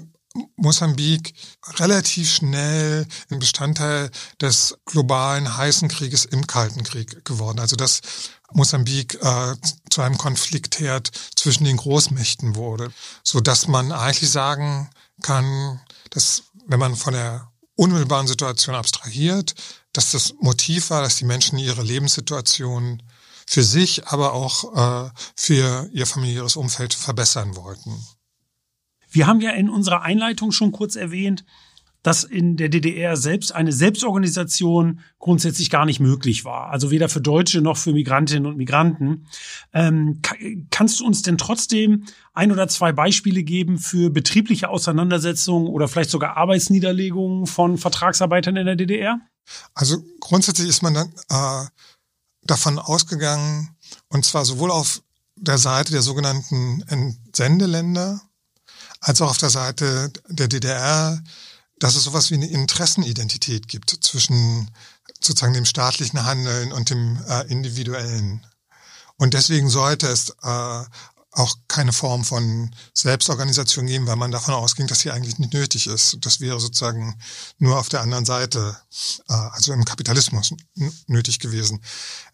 Mosambik relativ schnell ein Bestandteil des globalen heißen Krieges im Kalten Krieg geworden. Also dass Mosambik äh, zu einem Konfliktherd zwischen den Großmächten wurde, so dass man eigentlich sagen kann, dass wenn man von der unmittelbaren Situation abstrahiert, dass das Motiv war, dass die Menschen ihre Lebenssituation für sich, aber auch äh, für ihr familiäres Umfeld verbessern wollten. Wir haben ja in unserer Einleitung schon kurz erwähnt, dass in der DDR selbst eine Selbstorganisation grundsätzlich gar nicht möglich war. Also weder für Deutsche noch für Migrantinnen und Migranten. Ähm, kannst du uns denn trotzdem ein oder zwei Beispiele geben für betriebliche Auseinandersetzungen oder vielleicht sogar Arbeitsniederlegungen von Vertragsarbeitern in der DDR? Also grundsätzlich ist man dann äh, davon ausgegangen, und zwar sowohl auf der Seite der sogenannten Entsendeländer als auch auf der Seite der DDR, dass es sowas wie eine Interessenidentität gibt zwischen sozusagen dem staatlichen Handeln und dem äh, individuellen. Und deswegen sollte es äh, auch keine Form von Selbstorganisation geben, weil man davon ausging, dass sie eigentlich nicht nötig ist. Das wäre sozusagen nur auf der anderen Seite, äh, also im Kapitalismus nötig gewesen.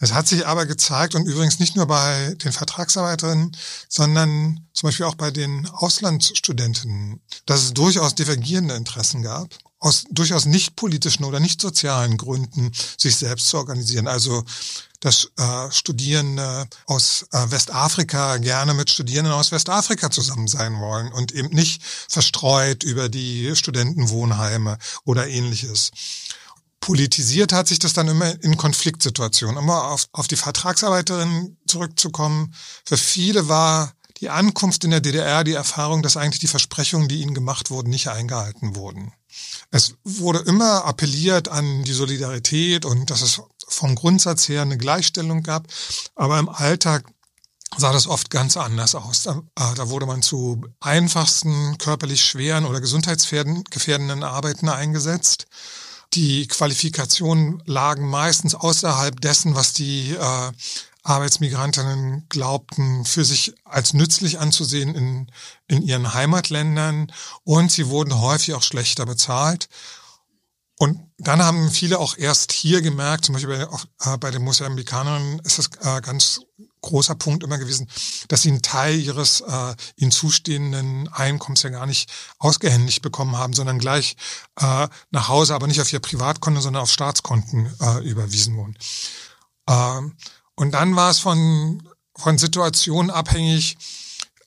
Es hat sich aber gezeigt und übrigens nicht nur bei den Vertragsarbeiterinnen, sondern zum Beispiel auch bei den Auslandsstudentinnen, dass es durchaus divergierende Interessen gab aus durchaus nicht politischen oder nicht sozialen Gründen sich selbst zu organisieren. Also dass äh, Studierende aus äh, Westafrika gerne mit Studierenden aus Westafrika zusammen sein wollen und eben nicht verstreut über die Studentenwohnheime oder ähnliches. Politisiert hat sich das dann immer in Konfliktsituationen. Um auf, auf die Vertragsarbeiterin zurückzukommen. Für viele war die Ankunft in der DDR die Erfahrung, dass eigentlich die Versprechungen, die ihnen gemacht wurden, nicht eingehalten wurden. Es wurde immer appelliert an die Solidarität und dass es vom Grundsatz her eine Gleichstellung gab, aber im Alltag sah das oft ganz anders aus. Da, äh, da wurde man zu einfachsten, körperlich schweren oder gesundheitsgefährdenden Arbeiten eingesetzt. Die Qualifikationen lagen meistens außerhalb dessen, was die äh, Arbeitsmigrantinnen glaubten, für sich als nützlich anzusehen in, in ihren Heimatländern und sie wurden häufig auch schlechter bezahlt. Und dann haben viele auch erst hier gemerkt, zum Beispiel bei, äh, bei den Mosambikanern ist das äh, ganz großer Punkt immer gewesen, dass sie einen Teil ihres äh, ihnen zustehenden Einkommens ja gar nicht ausgehändigt bekommen haben, sondern gleich äh, nach Hause, aber nicht auf ihr Privatkonto, sondern auf Staatskonten äh, überwiesen wurden. Ähm, und dann war es von, von Situationen abhängig,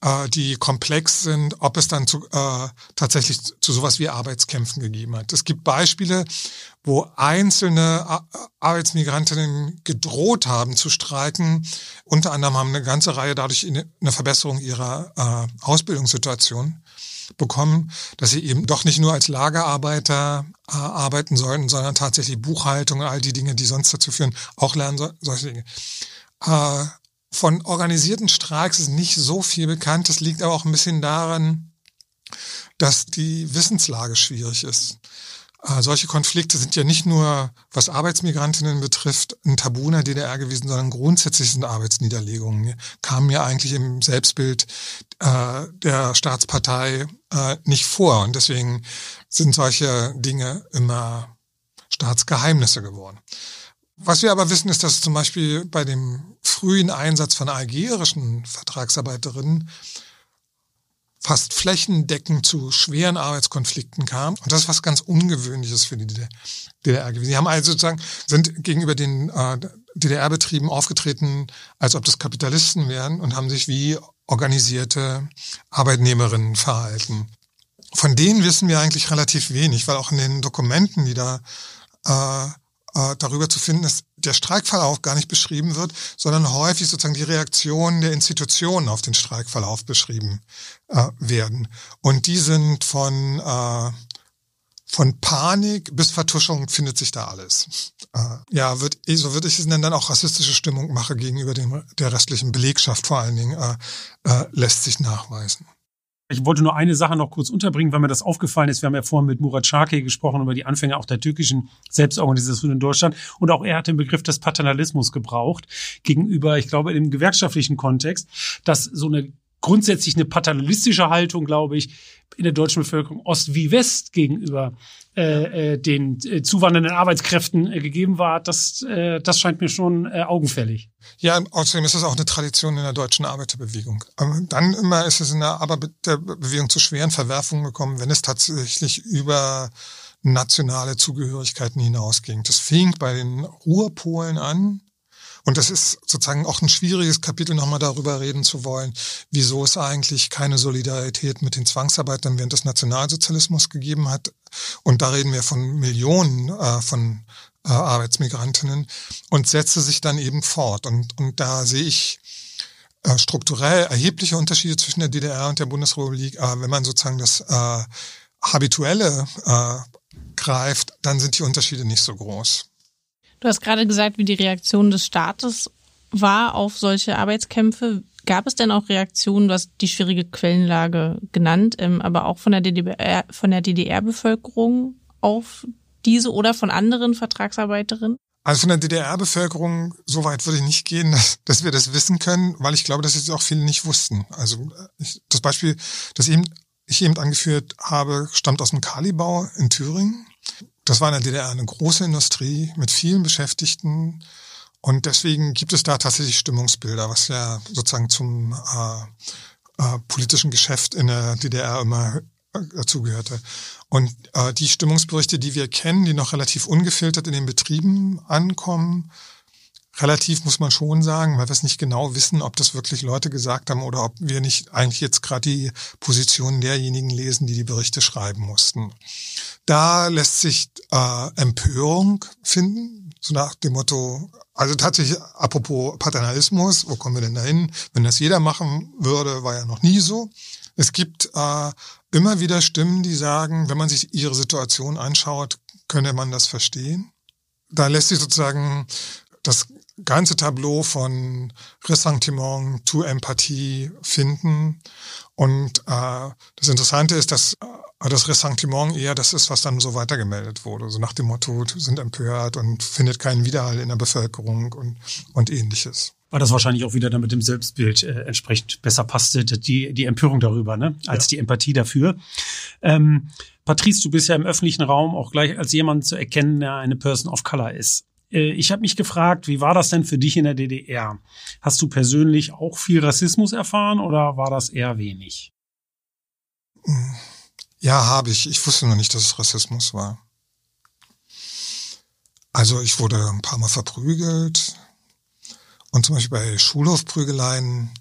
äh, die komplex sind, ob es dann zu, äh, tatsächlich zu sowas wie Arbeitskämpfen gegeben hat. Es gibt Beispiele, wo einzelne Arbeitsmigrantinnen gedroht haben zu streiken. Unter anderem haben eine ganze Reihe dadurch eine Verbesserung ihrer äh, Ausbildungssituation bekommen, dass sie eben doch nicht nur als Lagerarbeiter äh, arbeiten sollten, sondern tatsächlich Buchhaltung, all die Dinge, die sonst dazu führen, auch lernen so, solche Dinge. Äh, von organisierten Streiks ist nicht so viel bekannt. Das liegt aber auch ein bisschen daran, dass die Wissenslage schwierig ist. Äh, solche Konflikte sind ja nicht nur, was Arbeitsmigrantinnen betrifft, ein Tabu in der DDR gewesen, sondern grundsätzlich sind Arbeitsniederlegungen, kamen ja eigentlich im Selbstbild äh, der Staatspartei äh, nicht vor. Und deswegen sind solche Dinge immer Staatsgeheimnisse geworden. Was wir aber wissen, ist, dass zum Beispiel bei dem frühen Einsatz von algerischen Vertragsarbeiterinnen fast flächendeckend zu schweren Arbeitskonflikten kam. Und das ist was ganz Ungewöhnliches für die DDR gewesen. Sie haben also sozusagen, sind gegenüber den äh, DDR-Betrieben aufgetreten, als ob das Kapitalisten wären und haben sich wie organisierte Arbeitnehmerinnen verhalten. Von denen wissen wir eigentlich relativ wenig, weil auch in den Dokumenten, die da äh, äh, darüber zu finden, dass der Streikverlauf gar nicht beschrieben wird, sondern häufig sozusagen die Reaktionen der Institutionen auf den Streikverlauf beschrieben äh, werden. Und die sind von, äh, von Panik bis Vertuschung findet sich da alles. Äh, ja, wird, so würde ich es nennen, dann auch rassistische Stimmung mache gegenüber dem, der restlichen Belegschaft vor allen Dingen, äh, äh, lässt sich nachweisen. Ich wollte nur eine Sache noch kurz unterbringen, weil mir das aufgefallen ist. Wir haben ja vorhin mit Murat Şarkı gesprochen über die Anfänge auch der türkischen Selbstorganisation in Deutschland. Und auch er hat den Begriff des Paternalismus gebraucht gegenüber, ich glaube, im gewerkschaftlichen Kontext, dass so eine grundsätzlich eine paternalistische Haltung, glaube ich, in der deutschen Bevölkerung Ost wie West gegenüber äh, äh, den äh, zuwandernden Arbeitskräften äh, gegeben war, das, äh, das scheint mir schon äh, augenfällig. Ja, außerdem ist es auch eine Tradition in der deutschen Arbeiterbewegung. Dann immer ist es in der Arbeiterbewegung zu schweren Verwerfungen gekommen, wenn es tatsächlich über nationale Zugehörigkeiten hinausging. Das fing bei den Ruhrpolen an, und das ist sozusagen auch ein schwieriges Kapitel, nochmal darüber reden zu wollen, wieso es eigentlich keine Solidarität mit den Zwangsarbeitern während des Nationalsozialismus gegeben hat. Und da reden wir von Millionen äh, von äh, Arbeitsmigrantinnen und setze sich dann eben fort. Und, und da sehe ich äh, strukturell erhebliche Unterschiede zwischen der DDR und der Bundesrepublik. Äh, wenn man sozusagen das äh, Habituelle äh, greift, dann sind die Unterschiede nicht so groß. Du hast gerade gesagt, wie die Reaktion des Staates war auf solche Arbeitskämpfe. Gab es denn auch Reaktionen, du hast die schwierige Quellenlage genannt, ähm, aber auch von der DDR, von der DDR-Bevölkerung auf diese oder von anderen Vertragsarbeiterinnen? Also von der DDR-Bevölkerung, so weit würde ich nicht gehen, dass, dass wir das wissen können, weil ich glaube, dass es auch viele nicht wussten. Also ich, das Beispiel, das eben, ich eben angeführt habe, stammt aus dem Kalibau in Thüringen. Das war in der DDR eine große Industrie mit vielen Beschäftigten. Und deswegen gibt es da tatsächlich Stimmungsbilder, was ja sozusagen zum äh, äh, politischen Geschäft in der DDR immer äh, dazugehörte. Und äh, die Stimmungsberichte, die wir kennen, die noch relativ ungefiltert in den Betrieben ankommen, relativ muss man schon sagen, weil wir es nicht genau wissen, ob das wirklich Leute gesagt haben oder ob wir nicht eigentlich jetzt gerade die Position derjenigen lesen, die die Berichte schreiben mussten. Da lässt sich äh, Empörung finden, so nach dem Motto, also tatsächlich, apropos Paternalismus, wo kommen wir denn dahin? Wenn das jeder machen würde, war ja noch nie so. Es gibt äh, immer wieder Stimmen, die sagen, wenn man sich ihre Situation anschaut, könnte man das verstehen. Da lässt sich sozusagen das ganze Tableau von Ressentiment zu Empathie finden. Und äh, das Interessante ist, dass äh, das Ressentiment eher das ist, was dann so weitergemeldet wurde. So nach dem Motto, sind empört und findet keinen Widerhall in der Bevölkerung und, und ähnliches. Weil das wahrscheinlich auch wieder dann mit dem Selbstbild äh, entsprechend besser passte, die, die Empörung darüber, ne? als ja. die Empathie dafür. Ähm, Patrice, du bist ja im öffentlichen Raum auch gleich als jemand zu erkennen, der eine Person of Color ist. Äh, ich habe mich gefragt, wie war das denn für dich in der DDR? Hast du persönlich auch viel Rassismus erfahren oder war das eher wenig? Ja, habe ich. Ich wusste noch nicht, dass es Rassismus war. Also ich wurde ein paar Mal verprügelt und zum Beispiel bei Schulhofprügeleien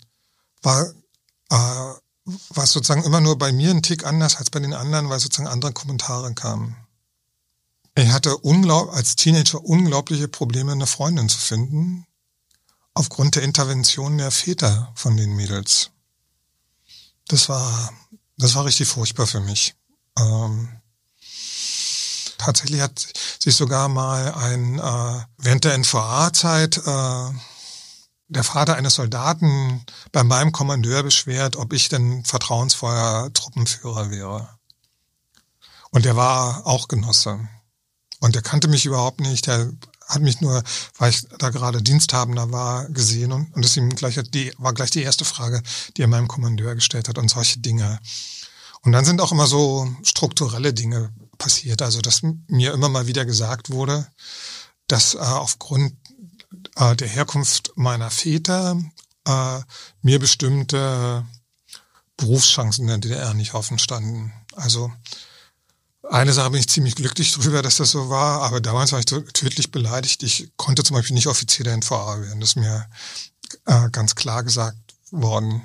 war äh, war es sozusagen immer nur bei mir ein Tick anders als bei den anderen, weil sozusagen andere Kommentare kamen. Ich hatte unglaub, als Teenager unglaubliche Probleme, eine Freundin zu finden, aufgrund der Intervention der Väter von den Mädels. Das war, das war richtig furchtbar für mich. Ähm, tatsächlich hat sich sogar mal ein, äh, während der NVA-Zeit, äh, der Vater eines Soldaten bei meinem Kommandeur beschwert, ob ich denn vertrauensvoller Truppenführer wäre. Und der war auch Genosse. Und der kannte mich überhaupt nicht. Der hat mich nur, weil ich da gerade Diensthabender war, gesehen und, und das ihm gleich die, war gleich die erste Frage, die er meinem Kommandeur gestellt hat und solche Dinge. Und dann sind auch immer so strukturelle Dinge passiert. Also, dass mir immer mal wieder gesagt wurde, dass äh, aufgrund äh, der Herkunft meiner Väter äh, mir bestimmte Berufschancen in der DDR nicht offen standen. Also eine Sache bin ich ziemlich glücklich drüber, dass das so war, aber damals war ich tödlich beleidigt. Ich konnte zum Beispiel nicht Offizier der NVA werden. Das ist mir äh, ganz klar gesagt worden.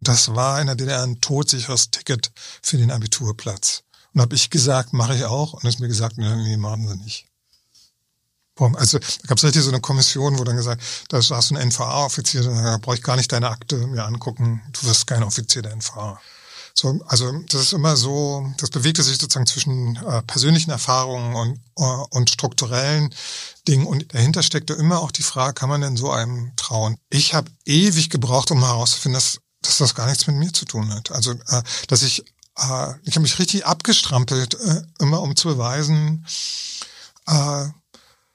Das war in der DDR ein todsicheres Ticket für den Abiturplatz. Und habe ich gesagt, mache ich auch. Und ist mir gesagt, nee, nee, machen sie nicht. Also da gab es richtig so eine Kommission, wo dann gesagt, da saß ein NVA-Offizier, da brauche ich gar nicht deine Akte mir angucken, du wirst kein Offizier der NVA. So, also das ist immer so, das bewegte sich sozusagen zwischen äh, persönlichen Erfahrungen und, äh, und strukturellen Dingen. Und dahinter steckte immer auch die Frage, kann man denn so einem trauen? Ich habe ewig gebraucht, um herauszufinden, dass, dass das gar nichts mit mir zu tun hat. Also, äh, dass ich, äh, ich habe mich richtig abgestrampelt, äh, immer um zu beweisen, äh,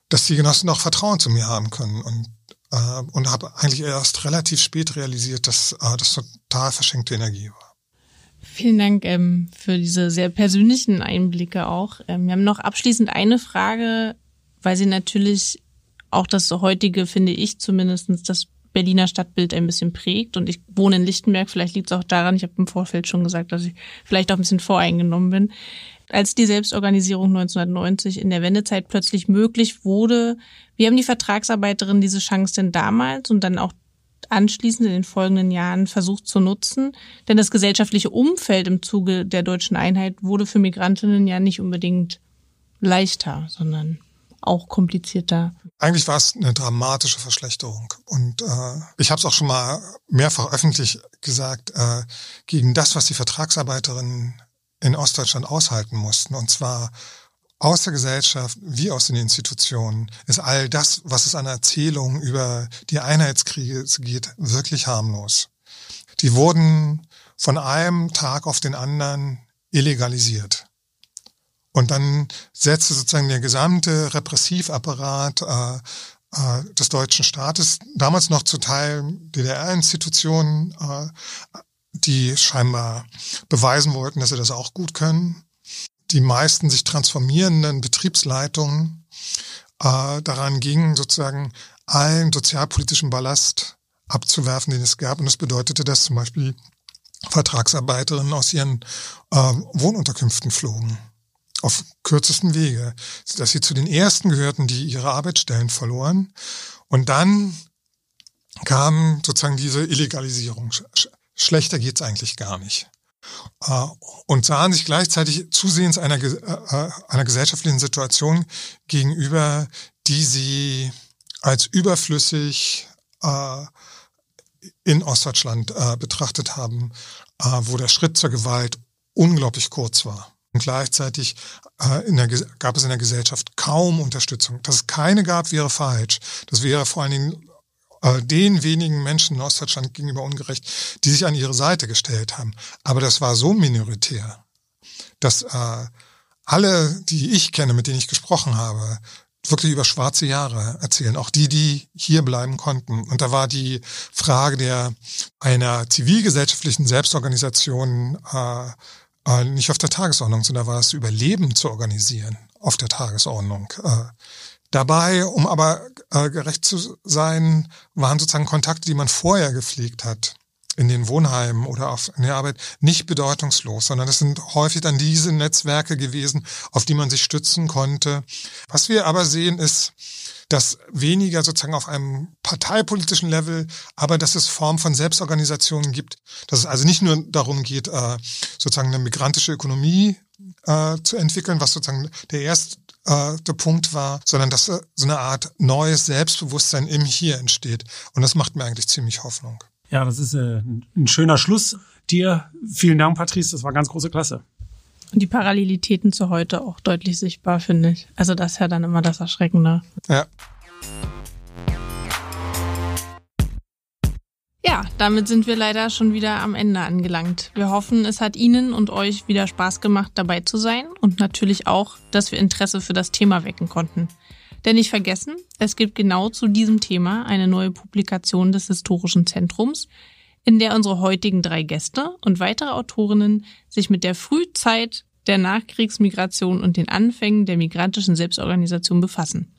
dass die Genossen auch Vertrauen zu mir haben können. Und äh, und habe eigentlich erst relativ spät realisiert, dass äh, das total verschenkte Energie war. Vielen Dank ähm, für diese sehr persönlichen Einblicke auch. Ähm, wir haben noch abschließend eine Frage, weil sie natürlich auch das heutige, finde ich zumindestens das Berliner Stadtbild ein bisschen prägt. Und ich wohne in Lichtenberg, vielleicht liegt es auch daran, ich habe im Vorfeld schon gesagt, dass ich vielleicht auch ein bisschen voreingenommen bin. Als die Selbstorganisierung 1990 in der Wendezeit plötzlich möglich wurde, wie haben die Vertragsarbeiterinnen diese Chance denn damals und dann auch anschließend in den folgenden Jahren versucht zu nutzen? Denn das gesellschaftliche Umfeld im Zuge der deutschen Einheit wurde für Migrantinnen ja nicht unbedingt leichter, sondern auch komplizierter. Eigentlich war es eine dramatische Verschlechterung. Und äh, ich habe es auch schon mal mehrfach öffentlich gesagt, äh, gegen das, was die Vertragsarbeiterinnen in Ostdeutschland aushalten mussten, und zwar aus der Gesellschaft wie aus den Institutionen, ist all das, was es an Erzählungen über die Einheitskriege geht, wirklich harmlos. Die wurden von einem Tag auf den anderen illegalisiert. Und dann setzte sozusagen der gesamte Repressivapparat äh, äh, des deutschen Staates, damals noch zu Teil DDR-Institutionen, äh, die scheinbar beweisen wollten, dass sie das auch gut können. Die meisten sich transformierenden Betriebsleitungen äh, daran gingen, sozusagen allen sozialpolitischen Ballast abzuwerfen, den es gab. Und das bedeutete, dass zum Beispiel Vertragsarbeiterinnen aus ihren äh, Wohnunterkünften flogen auf kürzesten Wege, dass sie zu den ersten gehörten, die ihre Arbeitsstellen verloren. Und dann kam sozusagen diese Illegalisierung. Schlechter geht's eigentlich gar nicht. Äh, und sahen sich gleichzeitig zusehends einer, äh, äh, einer gesellschaftlichen Situation gegenüber, die sie als überflüssig in Ostdeutschland betrachtet haben, wo der Schritt zur Gewalt unglaublich kurz war. Und gleichzeitig äh, der, gab es in der Gesellschaft kaum Unterstützung. Dass es keine gab, wäre falsch. Das wäre vor allen Dingen äh, den wenigen Menschen in Ostdeutschland gegenüber ungerecht, die sich an ihre Seite gestellt haben. Aber das war so minoritär, dass äh, alle, die ich kenne, mit denen ich gesprochen habe, wirklich über schwarze Jahre erzählen, auch die, die hier bleiben konnten. Und da war die Frage der einer zivilgesellschaftlichen Selbstorganisation äh, äh, nicht auf der Tagesordnung, sondern war das Überleben zu organisieren auf der Tagesordnung. Äh, dabei, um aber äh, gerecht zu sein, waren sozusagen Kontakte, die man vorher gepflegt hat in den Wohnheimen oder auf in der Arbeit nicht bedeutungslos, sondern es sind häufig dann diese Netzwerke gewesen, auf die man sich stützen konnte. Was wir aber sehen ist, dass weniger sozusagen auf einem parteipolitischen Level, aber dass es Form von Selbstorganisationen gibt, dass es also nicht nur darum geht, äh, sozusagen eine migrantische Ökonomie äh, zu entwickeln, was sozusagen der erste äh, Punkt war, sondern dass so eine Art neues Selbstbewusstsein im Hier entsteht. Und das macht mir eigentlich ziemlich Hoffnung. Ja, das ist ein schöner Schluss. Dir vielen Dank, Patrice. Das war ganz große Klasse. Und die Parallelitäten zu heute auch deutlich sichtbar, finde ich. Also das ist ja dann immer das Erschreckende. Ja. Ja, damit sind wir leider schon wieder am Ende angelangt. Wir hoffen, es hat Ihnen und euch wieder Spaß gemacht, dabei zu sein und natürlich auch, dass wir Interesse für das Thema wecken konnten. Denn nicht vergessen, es gibt genau zu diesem Thema eine neue Publikation des Historischen Zentrums, in der unsere heutigen drei Gäste und weitere Autorinnen sich mit der Frühzeit der Nachkriegsmigration und den Anfängen der migrantischen Selbstorganisation befassen.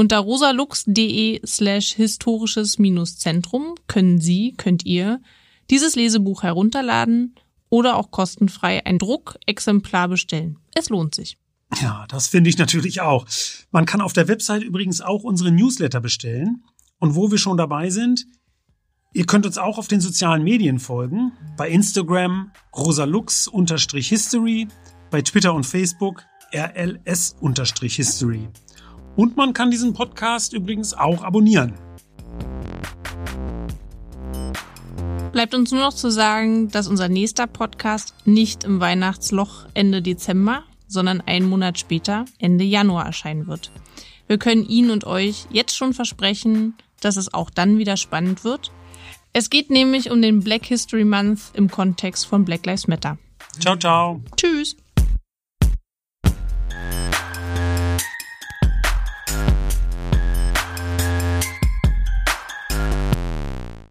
Unter rosalux.de slash historisches-zentrum können Sie, könnt ihr dieses Lesebuch herunterladen oder auch kostenfrei ein Druckexemplar bestellen. Es lohnt sich. Ja, das finde ich natürlich auch. Man kann auf der Website übrigens auch unsere Newsletter bestellen. Und wo wir schon dabei sind, Ihr könnt uns auch auf den sozialen Medien folgen. Bei Instagram rosalux-history, bei Twitter und Facebook rls-history. Und man kann diesen Podcast übrigens auch abonnieren. Bleibt uns nur noch zu sagen, dass unser nächster Podcast nicht im Weihnachtsloch Ende Dezember, sondern einen Monat später, Ende Januar erscheinen wird. Wir können Ihnen und euch jetzt schon versprechen, dass es auch dann wieder spannend wird es geht nämlich um den Black History Month im Kontext von Black Lives Matter. Ciao, ciao. Tschüss.